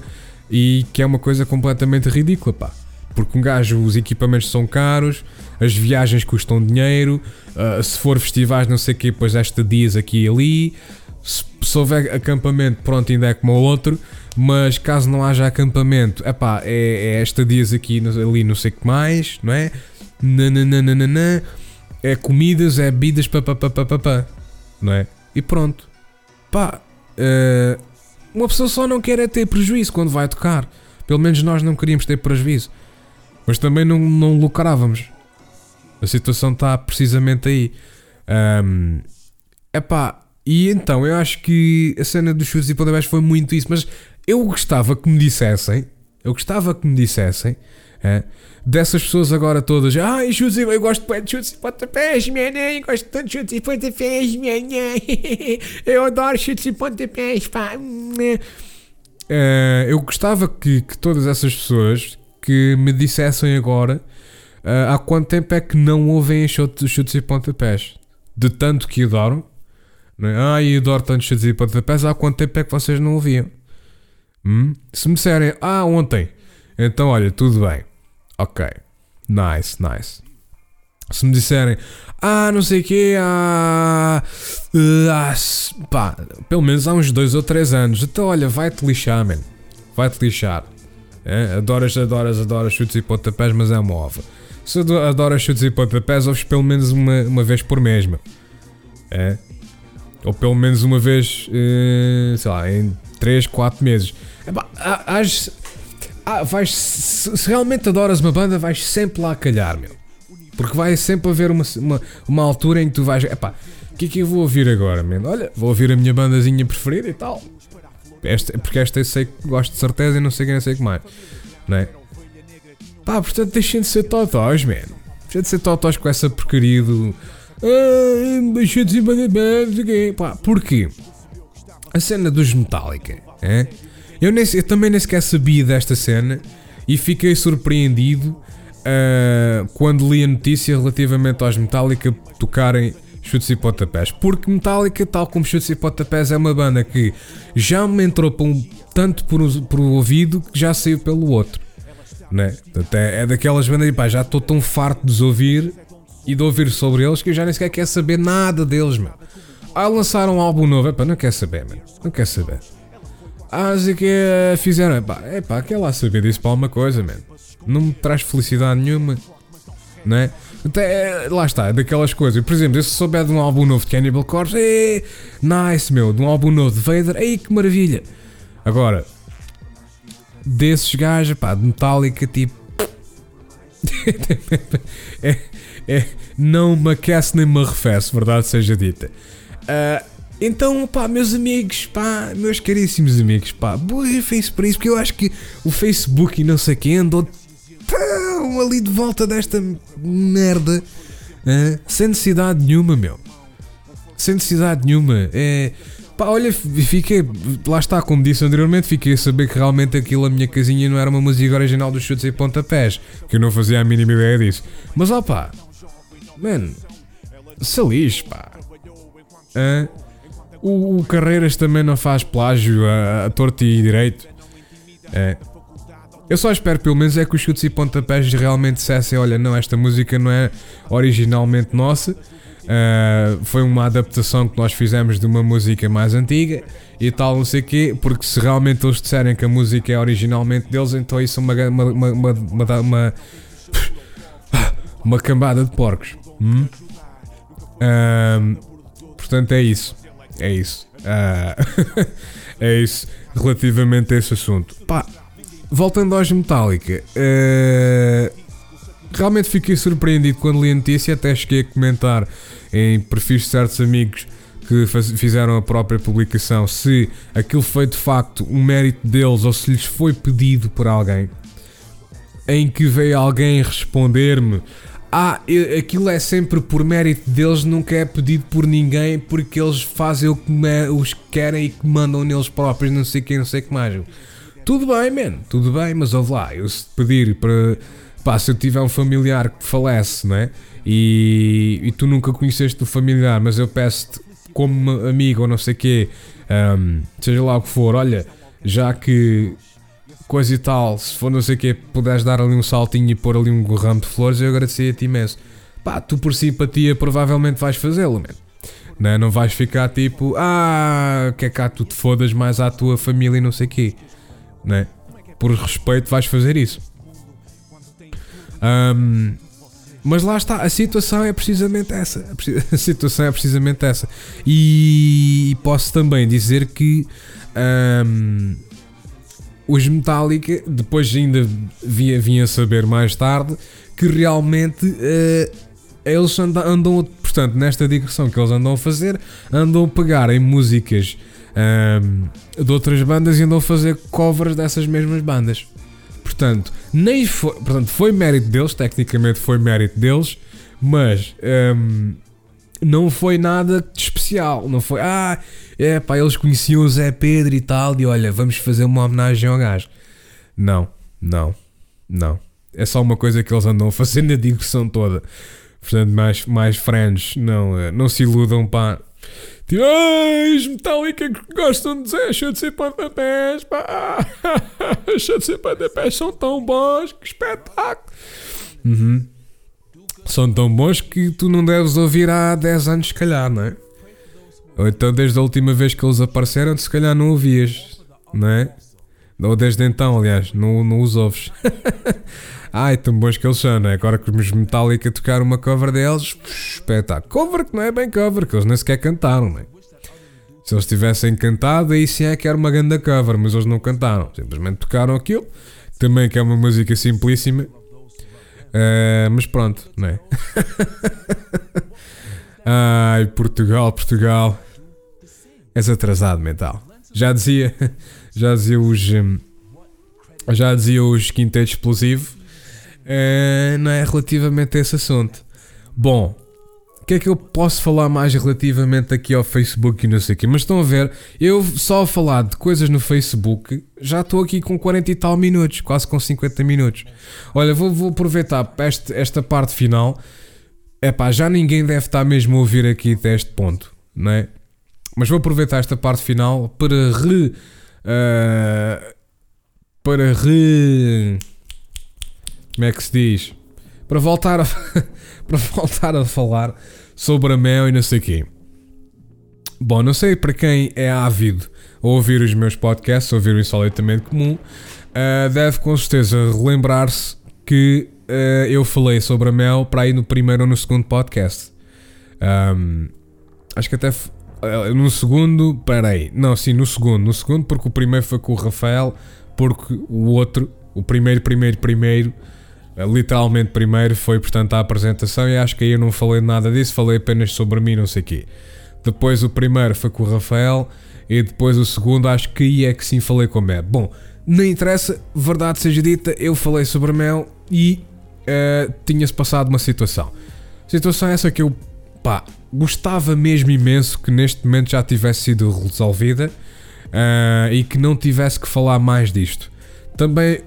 Speaker 1: e que é uma coisa completamente ridícula, pá. Porque um gajo, os equipamentos são caros, as viagens custam dinheiro, uh, se for festivais, não sei o quê, depois esta dias aqui e ali. Se, se houver acampamento, pronto, ainda é como o outro. Mas caso não haja acampamento, epá, é, é esta dias aqui ali, não sei o que mais, não é? Nananana é comidas, é bebidas, papapá, não é? E pronto. Pá, uh, uma pessoa só não quer é ter prejuízo quando vai tocar. Pelo menos nós não queríamos ter prejuízo. Mas também não, não lucrávamos. A situação está precisamente aí. Um, epá, e então eu acho que a cena dos chutes e pontapés foi muito isso, mas eu gostava que me dissessem, eu gostava que me dissessem, é, dessas pessoas agora todas, ai, ah, eu gosto de chutes e pontapés, minha mãe, gosto tanto de chutes e pontapés, minha eu adoro chutes e pontapés, pá. Uh, eu gostava que, que todas essas pessoas que me dissessem agora uh, há quanto tempo é que não ouvem chutes, chutes e pontapés, de tanto que adoram. Né? Ah, eu adoro tanto chutes e pontapés, há quanto tempo é que vocês não ouviam? Hum? Se me disserem, ah, ontem, então olha, tudo bem. Ok. Nice, nice. Se me disserem, ah, não sei o quê, ah, ah, pá, pelo menos há uns dois ou três anos. Então, olha, vai-te lixar, man. Vai-te lixar. É? Adoras, adoras, adoras chutes e pontapés, mas é uma ova. Se adoras chutes e pontapés, ouves pelo menos uma, uma vez por mês, meu. É? Ou pelo menos uma vez, eh, sei lá, em 3, 4 meses. É pá, has, ah, vais, se realmente adoras uma banda, vais sempre lá calhar, meu. Porque vai sempre haver uma, uma, uma altura em que tu vais. Epá, o que é que eu vou ouvir agora, man? Olha, vou ouvir a minha bandazinha preferida e tal. Esta, porque esta eu sei que gosto de certeza e não sei quem, não sei que mais. Não é? Pá, portanto deixem de ser totós, man. Deixem de ser totós com essa porcaria do. Ah, deixem de ser. Pá, porquê? A cena dos Metallica, é? Eu, nem, eu também nem sequer sabia desta cena e fiquei surpreendido uh, quando li a notícia relativamente aos Metallica tocarem chutes e pontapés. Porque Metallica, tal como chutes e pontapés, é uma banda que já me entrou por um, tanto por, por um ouvido que já saiu pelo outro. Né? É, é daquelas bandas pá, já estou tão farto de os ouvir e de ouvir sobre eles que eu já nem sequer quero saber nada deles, meu. Ah, lançaram um álbum novo, epá, não quer saber, mano. Não quer saber. Ah, sei que é, fizeram. Epá, epá, quer lá saber disso para alguma coisa, man. Não me traz felicidade nenhuma. Não é? Até, lá está, é daquelas coisas. Por exemplo, se souber de um álbum novo de Cannibal Corpse, é nice, meu. De um álbum novo de Vader, ei, que maravilha. Agora, desses gajos, pá, de Metallica, tipo. é, é, não me aquece nem me arrefece, verdade seja dita. Uh, então, pá, meus amigos, pá, meus caríssimos amigos, pá, borrifem-se para isso, porque eu acho que o Facebook e não sei quem andou tão ali de volta desta merda, sem necessidade nenhuma, meu. Sem necessidade nenhuma. É. Pá, olha, fiquei. Lá está, como disse anteriormente, fiquei a saber que realmente aquilo, a minha casinha, não era uma música original dos chutes e pontapés. Que eu não fazia a mínima ideia disso. Mas ó pá, mano, salis, pá. Hã? O, o, Carreiras também não faz plágio a, a torto e direito. É. Eu só espero pelo menos é que os chutes e pontapés realmente dissessem: olha, não, esta música não é originalmente nossa. Uh, foi uma adaptação que nós fizemos de uma música mais antiga e tal, não sei o quê, porque se realmente eles disserem que a música é originalmente deles, então isso é uma, uma, uma, uma, uma, uma cambada de porcos. Hum? Uh, portanto, é isso. É isso. Uh, é isso relativamente a esse assunto. Pá, voltando aos Metallica, uh, realmente fiquei surpreendido quando li a notícia, até cheguei a comentar em perfis de certos amigos que fizeram a própria publicação se aquilo foi de facto um mérito deles ou se lhes foi pedido por alguém. Em que veio alguém responder-me: ah, aquilo é sempre por mérito deles, nunca é pedido por ninguém porque eles fazem o que os querem e que mandam neles próprios, não sei quem, não sei que mais. Tudo bem, man, tudo bem, mas ouve lá, eu se pedir para. Pá, se eu tiver um familiar que falece, não é? E, e tu nunca conheceste o familiar, mas eu peço-te como amigo ou não sei o quê, um, seja lá o que for, olha, já que coisa e tal, se for não sei o que, puderes dar ali um saltinho e pôr ali um ramo de flores, eu agradecia-te imenso. Pá, tu por simpatia provavelmente vais fazê-lo, man. Não, é? não vais ficar tipo, ah, que é cá tu te fodas mais à tua família e não sei o quê. Não é? Por respeito vais fazer isso. Um, mas lá está, a situação é precisamente essa. A situação é precisamente essa. E posso também dizer que os Metallica, depois ainda via, vinha saber mais tarde que realmente uh, eles andam, andam por portanto, nesta digressão que eles andam a fazer, andam a pegar em músicas um, de outras bandas e andam a fazer covers dessas mesmas bandas. Portanto, nem foi, portanto, foi mérito deles, tecnicamente foi mérito deles, mas um, não foi nada de especial. Não foi, ah, é pá, eles conheciam o Zé Pedro e tal, e olha, vamos fazer uma homenagem ao gajo. Não, não, não. É só uma coisa que eles andam a digressão toda. Portanto, mais, mais friends, não, eh, não se iludam, pá. Tipo, os Metallica que gostam de dizer, deixa de ser pontapés, pá. deixa de ser pontapés, são tão bons, que espetáculo. Uhum. São tão bons que tu não deves ouvir há 10 anos, se calhar, não é? Ou então desde a última vez que eles apareceram, se calhar não ouvias, não é? Ou desde então, aliás, não, não os ouves. Ai, tão bons que eles são, não é? Agora que os Metallica tocaram uma cover deles, espetáculo. Cover que não é bem cover, que eles nem sequer cantaram, não é? Se eles tivessem cantado, aí sim é que era uma grande cover, mas eles não cantaram. Simplesmente tocaram aquilo, também que é uma música simplíssima. Uh, mas pronto, não é? Ai, Portugal, Portugal. És atrasado mental. Já dizia, já dizia os, hum, já dizia os quinteto explosivo, uh, não é relativamente a esse assunto. Bom, o que é que eu posso falar mais relativamente aqui ao Facebook e não sei o quê? Mas estão a ver, eu só a falar de coisas no Facebook já estou aqui com 40 e tal minutos, quase com 50 minutos. Olha, vou, vou aproveitar este, esta parte final. É pá, já ninguém deve estar mesmo a ouvir aqui até este ponto, não é? Mas vou aproveitar esta parte final para re. Uh, para re. Como é que se diz? Para voltar a. para voltar a falar sobre a Mel e não sei o quê. Bom, não sei para quem é ávido a ouvir os meus podcasts, ouvir o Insolitamente Comum, uh, deve com certeza relembrar-se que uh, eu falei sobre a Mel para ir no primeiro ou no segundo podcast. Um, acho que até uh, no segundo, peraí, não, sim, no segundo, no segundo, porque o primeiro foi com o Rafael, porque o outro, o primeiro, primeiro, primeiro eh, literalmente primeiro foi portanto a apresentação e acho que aí eu não falei nada disso, falei apenas sobre mim, não sei o quê. Depois o primeiro foi com o Rafael e depois o segundo acho que aí é que sim falei com a Mel. Bom, não interessa, verdade seja dita, eu falei sobre Mel e uh, tinha-se passado uma situação. Situação essa que eu pá, gostava mesmo imenso que neste momento já tivesse sido resolvida uh, e que não tivesse que falar mais disto. Também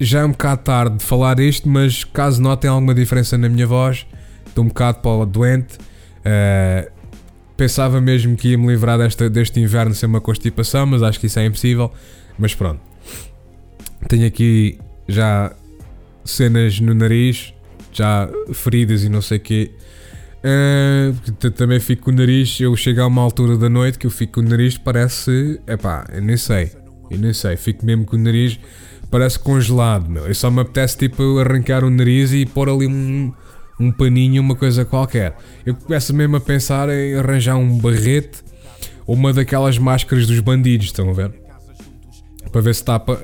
Speaker 1: já é um bocado tarde de falar isto, mas caso notem alguma diferença na minha voz, estou um bocado para doente. Uh, pensava mesmo que ia me livrar desta, deste inverno sem uma constipação, mas acho que isso é impossível. Mas pronto, tenho aqui já cenas no nariz, já feridas e não sei o quê. Uh, também fico com o nariz. Eu chego a uma altura da noite que eu fico com o nariz, parece. Epá, eu nem sei. Eu nem sei. Fico mesmo com o nariz parece congelado, meu. Eu só me apetece tipo arrancar o nariz e pôr ali um, um paninho, uma coisa qualquer. Eu começo mesmo a pensar em arranjar um barrete ou uma daquelas máscaras dos bandidos, estão a ver? Para ver se tapa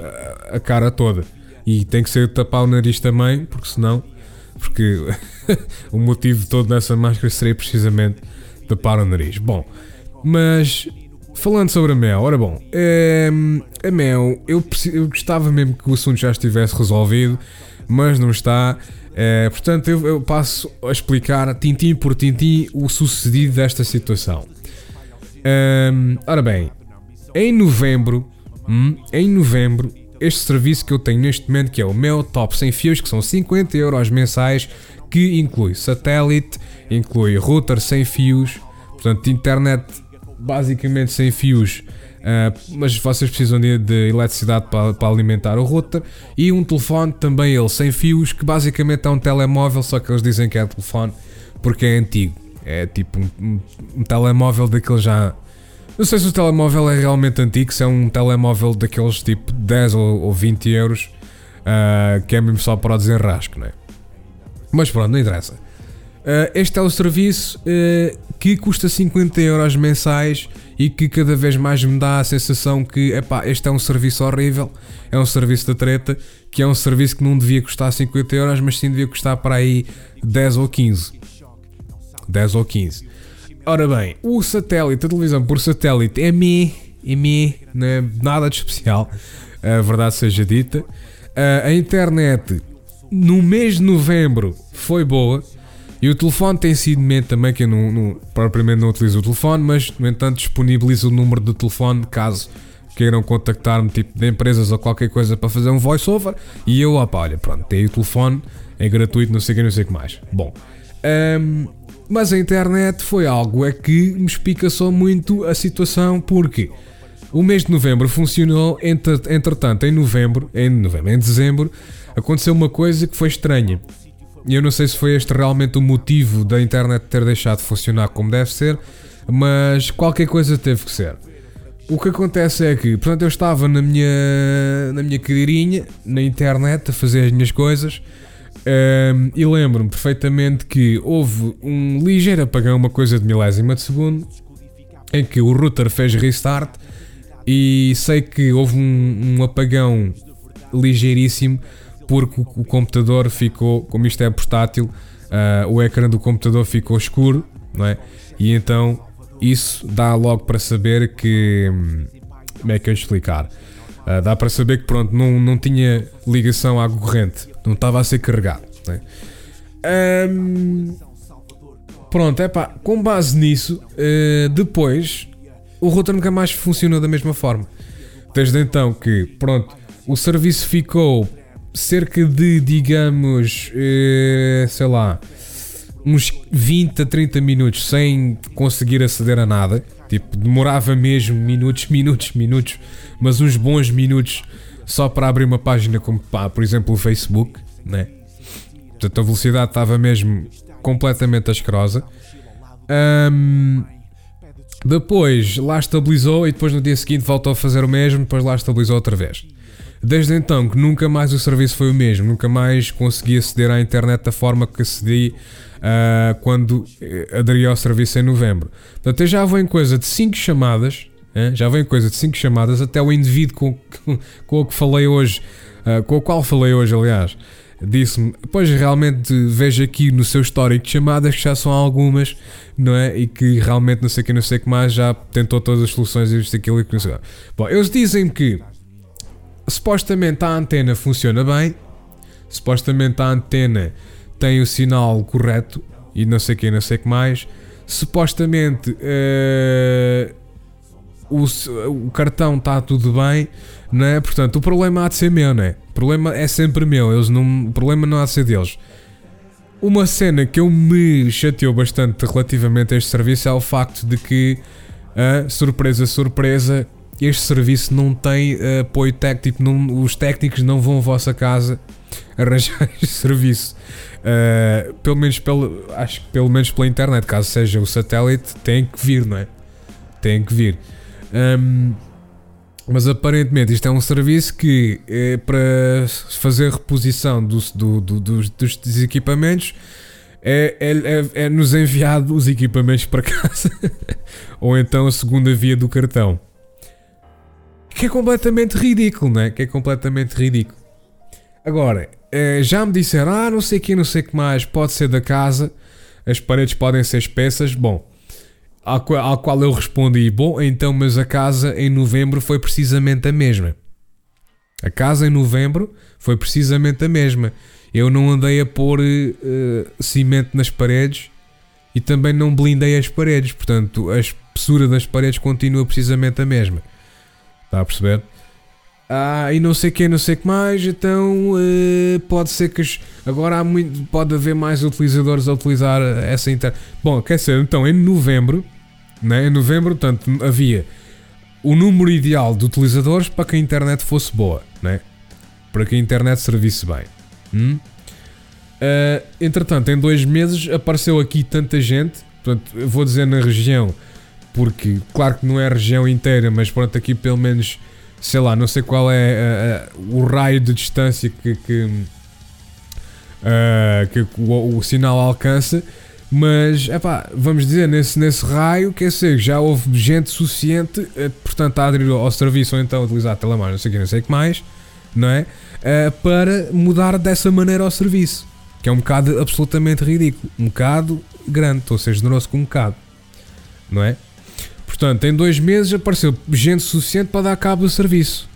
Speaker 1: a cara toda. E tem que ser tapar o nariz também, porque senão. Porque o motivo todo dessa máscara seria precisamente tapar o nariz. Bom, mas Falando sobre a Mel, ora bom, é, a Mel, eu, eu, gostava mesmo que o assunto já estivesse resolvido, mas não está. É, portanto, eu, eu, passo a explicar tintim por tintim o sucedido desta situação. Um, ora bem, em novembro, hum, em novembro, este serviço que eu tenho neste momento, que é o Mel Top sem fios, que são 50 euros mensais, que inclui satélite, inclui router sem fios, portanto, internet basicamente sem fios, uh, mas vocês precisam de, de eletricidade para, para, alimentar o router e um telefone também ele sem fios, que basicamente é um telemóvel, só que eles dizem que é telefone porque é antigo. É tipo um, um, um telemóvel daquele já. Não sei se o telemóvel é realmente antigo, se é um telemóvel daqueles tipo 10 ou, ou 20 euros, uh, que é mesmo só para o desenrasco, não é? Mas pronto, não interessa. Uh, este é o serviço uh, que custa 50 euros mensais e que cada vez mais me dá a sensação que epá, este é um serviço horrível, é um serviço da treta, que é um serviço que não devia custar 50 euros, mas sim devia custar para aí 10 ou 15. 10 ou 15. Ora bem, o satélite, a televisão por satélite é me, é me, não é nada de especial, a verdade seja dita. A internet no mês de novembro foi boa. E o telefone tem sido mente também, que eu não, não, propriamente não utilizo o telefone, mas no entanto disponibilizo o número de telefone caso queiram contactar-me tipo de empresas ou qualquer coisa para fazer um voiceover. E eu, opa, olha, pronto, tenho o telefone, é gratuito, não sei o que, não sei o que mais. Bom, um, mas a internet foi algo é que me explica só muito a situação, porque o mês de novembro funcionou, entretanto, em novembro, em novembro, em dezembro, aconteceu uma coisa que foi estranha. E eu não sei se foi este realmente o motivo da internet ter deixado de funcionar como deve ser, mas qualquer coisa teve que ser. O que acontece é que, portanto, eu estava na minha, na minha cadeirinha, na internet, a fazer as minhas coisas, um, e lembro-me perfeitamente que houve um ligeiro apagão, uma coisa de milésima de segundo, em que o router fez restart, e sei que houve um, um apagão ligeiríssimo porque o, computador ficou, como isto é portátil, uh, o ecrã do computador ficou escuro, não é? E então isso dá logo para saber que. Como é que eu explicar? Uh, dá para saber que pronto, não, não tinha ligação à corrente, não estava a ser carregado. É? Um, pronto, é pá, com base nisso, uh, depois o router nunca mais funcionou da mesma forma. Desde então que, pronto, o serviço ficou cerca de, digamos, uh, sei lá, uns 20 a 30 minutos sem conseguir aceder a nada. Tipo, demorava mesmo minutos, minutos, minutos, mas uns bons minutos só para abrir uma página como, pá, por exemplo, o Facebook, né? Portanto, a velocidade estava mesmo completamente asquerosa. Um, depois lá estabilizou e depois no dia seguinte voltou a fazer o mesmo, depois lá estabilizou outra vez. Desde então que nunca mais o serviço foi o mesmo, nunca mais consegui aceder à internet da forma que acedi uh, quando eh, aderi ao serviço em novembro. Portanto, eu já vou em coisa de 5 chamadas, já vou em coisa de 5 chamadas, até o indivíduo com, com, com o que falei hoje, uh, com o qual falei hoje, aliás, disse-me: Pois realmente vejo aqui no seu histórico de chamadas que já são algumas, não é? E que realmente não sei o que, não sei o que mais, já tentou todas as soluções e isto, aquilo e sei. Bom, eles dizem que supostamente a antena funciona bem, supostamente a antena tem o sinal correto e não sei o que, não sei que mais. Supostamente uh, o, o, cartão está tudo bem, não é? Portanto, o problema há de ser meu, não é? O problema é sempre meu, eles não, o problema não há de ser deles. Uma cena que eu me chateou bastante relativamente a este serviço é o facto de que, uh, surpresa, surpresa, este serviço não tem uh, apoio técnico, não, os técnicos não vão à vossa casa arranjar este serviço. Uh, pelo menos pelo, acho que pelo menos pela internet, caso seja o satélite, tem que vir, não é? Tem que vir. Um, mas aparentemente isto é um serviço que é para fazer reposição do, do, do, dos, dos equipamentos é, é, é, é, nos enviado os equipamentos para casa ou então a segunda via do cartão. Que é completamente ridículo, não é? Que é completamente ridículo. Agora, eh, já me disseram, ah, não sei que, não sei que mais, pode ser da casa, as paredes podem ser espessas. Bom, ao qual, ao qual eu respondi, bom, então, mas a casa em novembro foi precisamente a mesma. A casa em novembro foi precisamente a mesma. Eu não andei a pôr uh, cimento nas paredes e também não blindei as paredes, portanto, a espessura das paredes continua precisamente a mesma. Está a perceber? Ah, e não sei que, não sei que mais, então uh, pode ser que agora há muito, pode haver mais utilizadores a utilizar essa internet. Bom, quer dizer, então em novembro, né, em novembro, portanto, havia o número ideal de utilizadores para que a internet fosse boa, né? para que a internet servisse bem. Hum? Uh, entretanto, em dois meses apareceu aqui tanta gente, portanto, vou dizer na região porque claro que não é a região inteira, mas pronto, aqui pelo menos, sei lá, não sei qual é uh, uh, o raio de distância que, que, uh, que o, o, sinal alcança, mas epá, vamos dizer, nesse, nesse raio, quer dizer, já houve gente suficiente, portanto, a aderir ao serviço ou então a utilizar telemóvel, não sei o que, não sei o que mais, não é? para mudar dessa maneira ao serviço. Que é um bocado absolutamente ridículo. Um bocado grande, estou a ser generoso com um bocado, não é? Portanto, em dois meses apareceu gente suficiente para dar cabo do serviço.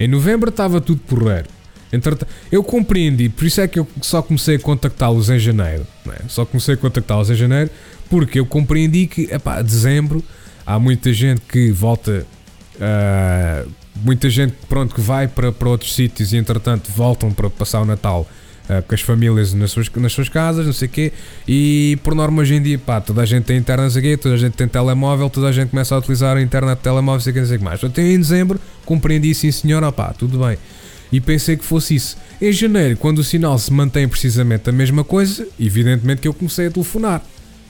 Speaker 1: Em novembro estava tudo porreiro. Entretanto, eu compreendi, por isso é que eu só comecei a contactá-los em janeiro. É? Só comecei a contactá-los em janeiro porque eu compreendi que, epá, dezembro há muita gente que volta, uh, muita gente pronto, que vai para, para outros sítios e entretanto voltam para passar o Natal uh, com as famílias nas suas, nas suas casas, não sei o quê. E por norma hoje em dia, pá, toda a gente tem internet aqui, toda a gente tem telemóvel, toda a gente começa a utilizar a internet telemóvel, sei o não sei o que mais. Até em dezembro compreendi, sim senhor, opá, tudo bem e pensei que fosse isso. Em janeiro, quando o sinal se mantém precisamente a mesma coisa, evidentemente que eu comecei a telefonar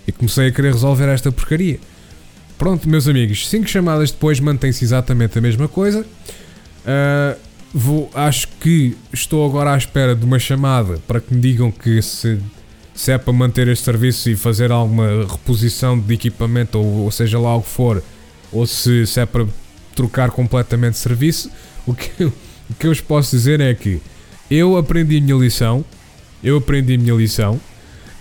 Speaker 1: e comecei a querer resolver esta porcaria. Pronto, meus amigos, 5 chamadas depois mantém-se exatamente a mesma coisa. Uh, vou, acho que estou agora à espera de uma chamada para que me digam que se, se é para manter este serviço e fazer alguma reposição de equipamento ou, ou seja lá o que for, ou se, se é para trocar completamente de serviço. O que, o que eu vos posso dizer é que eu aprendi a minha lição. Eu aprendi a minha lição.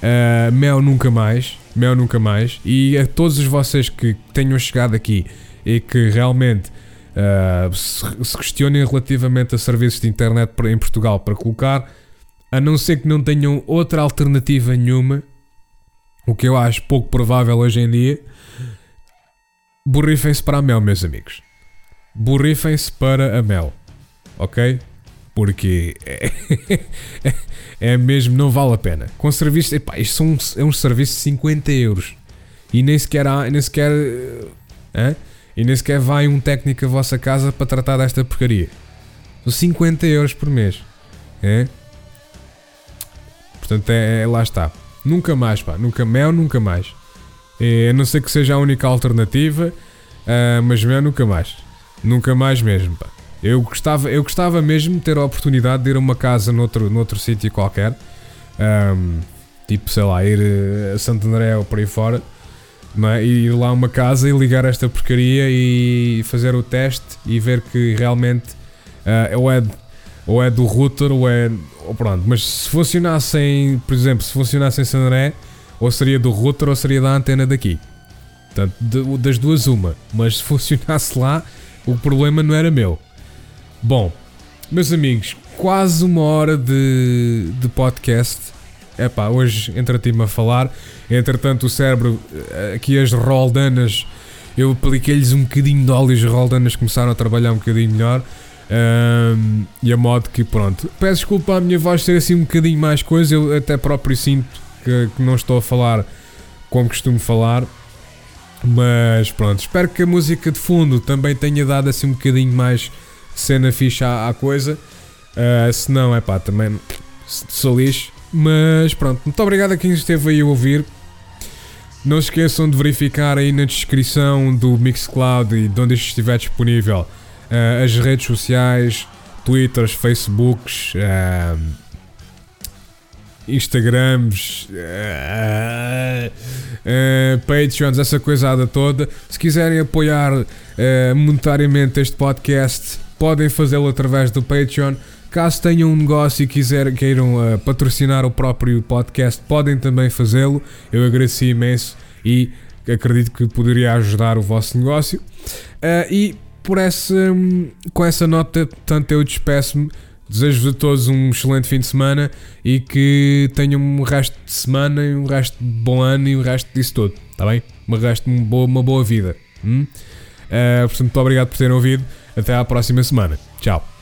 Speaker 1: Uh, mel nunca mais. Mel nunca mais. E a todos os vocês que tenham chegado aqui e que realmente uh, se, se, questionem relativamente a serviços de internet em Portugal para colocar, a não ser que não tenham outra alternativa nenhuma, o que eu acho pouco provável hoje em dia, borrifem-se para a mel, meus amigos. Borrifem-se para a mel ok? Porque é, é mesmo, não vale a pena. Com serviço, epá, isto são, é um serviço de 50 euros e nem sequer há, nem sequer, hein? E nem sequer vai um técnico à vossa casa para tratar desta porcaria. São 50 euros por mês, é? Portanto, é, é, lá está. Nunca mais, pá, nunca mel, nunca mais. É, a não ser que seja a única alternativa, uh, mas mel, nunca mais. Nunca mais mesmo, pá. Eu gostava, eu gostava mesmo de ter a oportunidade de ir a uma casa noutro, noutro sítio qualquer. Um, tipo, sei lá, ir a Santo André ou por aí fora. Não é? Ir lá a uma casa e ligar esta porcaria e fazer o teste e ver que realmente uh, ou, é, ou é do router ou é. Ou pronto, mas se funcionasse em, por exemplo, se funcionasse em ou seria do router ou seria da antena daqui. Portanto, de, das duas, uma. Mas se funcionasse lá, o problema não era meu. Bom, meus amigos, quase uma hora de, de podcast. Epá, hoje entreti-me a falar. Entretanto, o cérebro, eh, aqui as roldanas, eu apliquei-lhes um bocadinho de óleo e as roldanas começaram a trabalhar um bocadinho melhor. Um, e a modo que, pronto, peço desculpa a minha voz ser assim um bocadinho mais coisa. Eu até próprio sinto que, que não estou a falar como costumo falar. Mas pronto, espero que a música de fundo também tenha dado assim um bocadinho mais cena fixa à, à coisa. Uh, se não, é pá, também sou lixo. Mas pronto, muito obrigado a quem esteve aí a ouvir. Não se esqueçam de verificar aí na descrição do Mixcloud e de onde isto estiver disponível uh, as redes sociais, Twitters, Facebooks, uh, Instagrams, uh, Patreons, essa coisada toda. Se quiserem apoiar monetariamente este podcast, podem fazê-lo através do Patreon. Caso tenham um negócio e quiser, queiram uh, patrocinar o próprio podcast, podem também fazê-lo. Eu agradeci imenso e acredito que poderia ajudar o vosso negócio. Uh, e por essa, um, com essa nota, tanto eu despeço-me. Desejo-vos a todos um excelente fim de semana e que tenham um resto de semana e um resto de bom ano e um resto disso tudo, está bem? Um resto de uma boa, uma boa vida. Hum? Uh, portanto, muito obrigado por terem ouvido. Até à próxima semana. Tchau.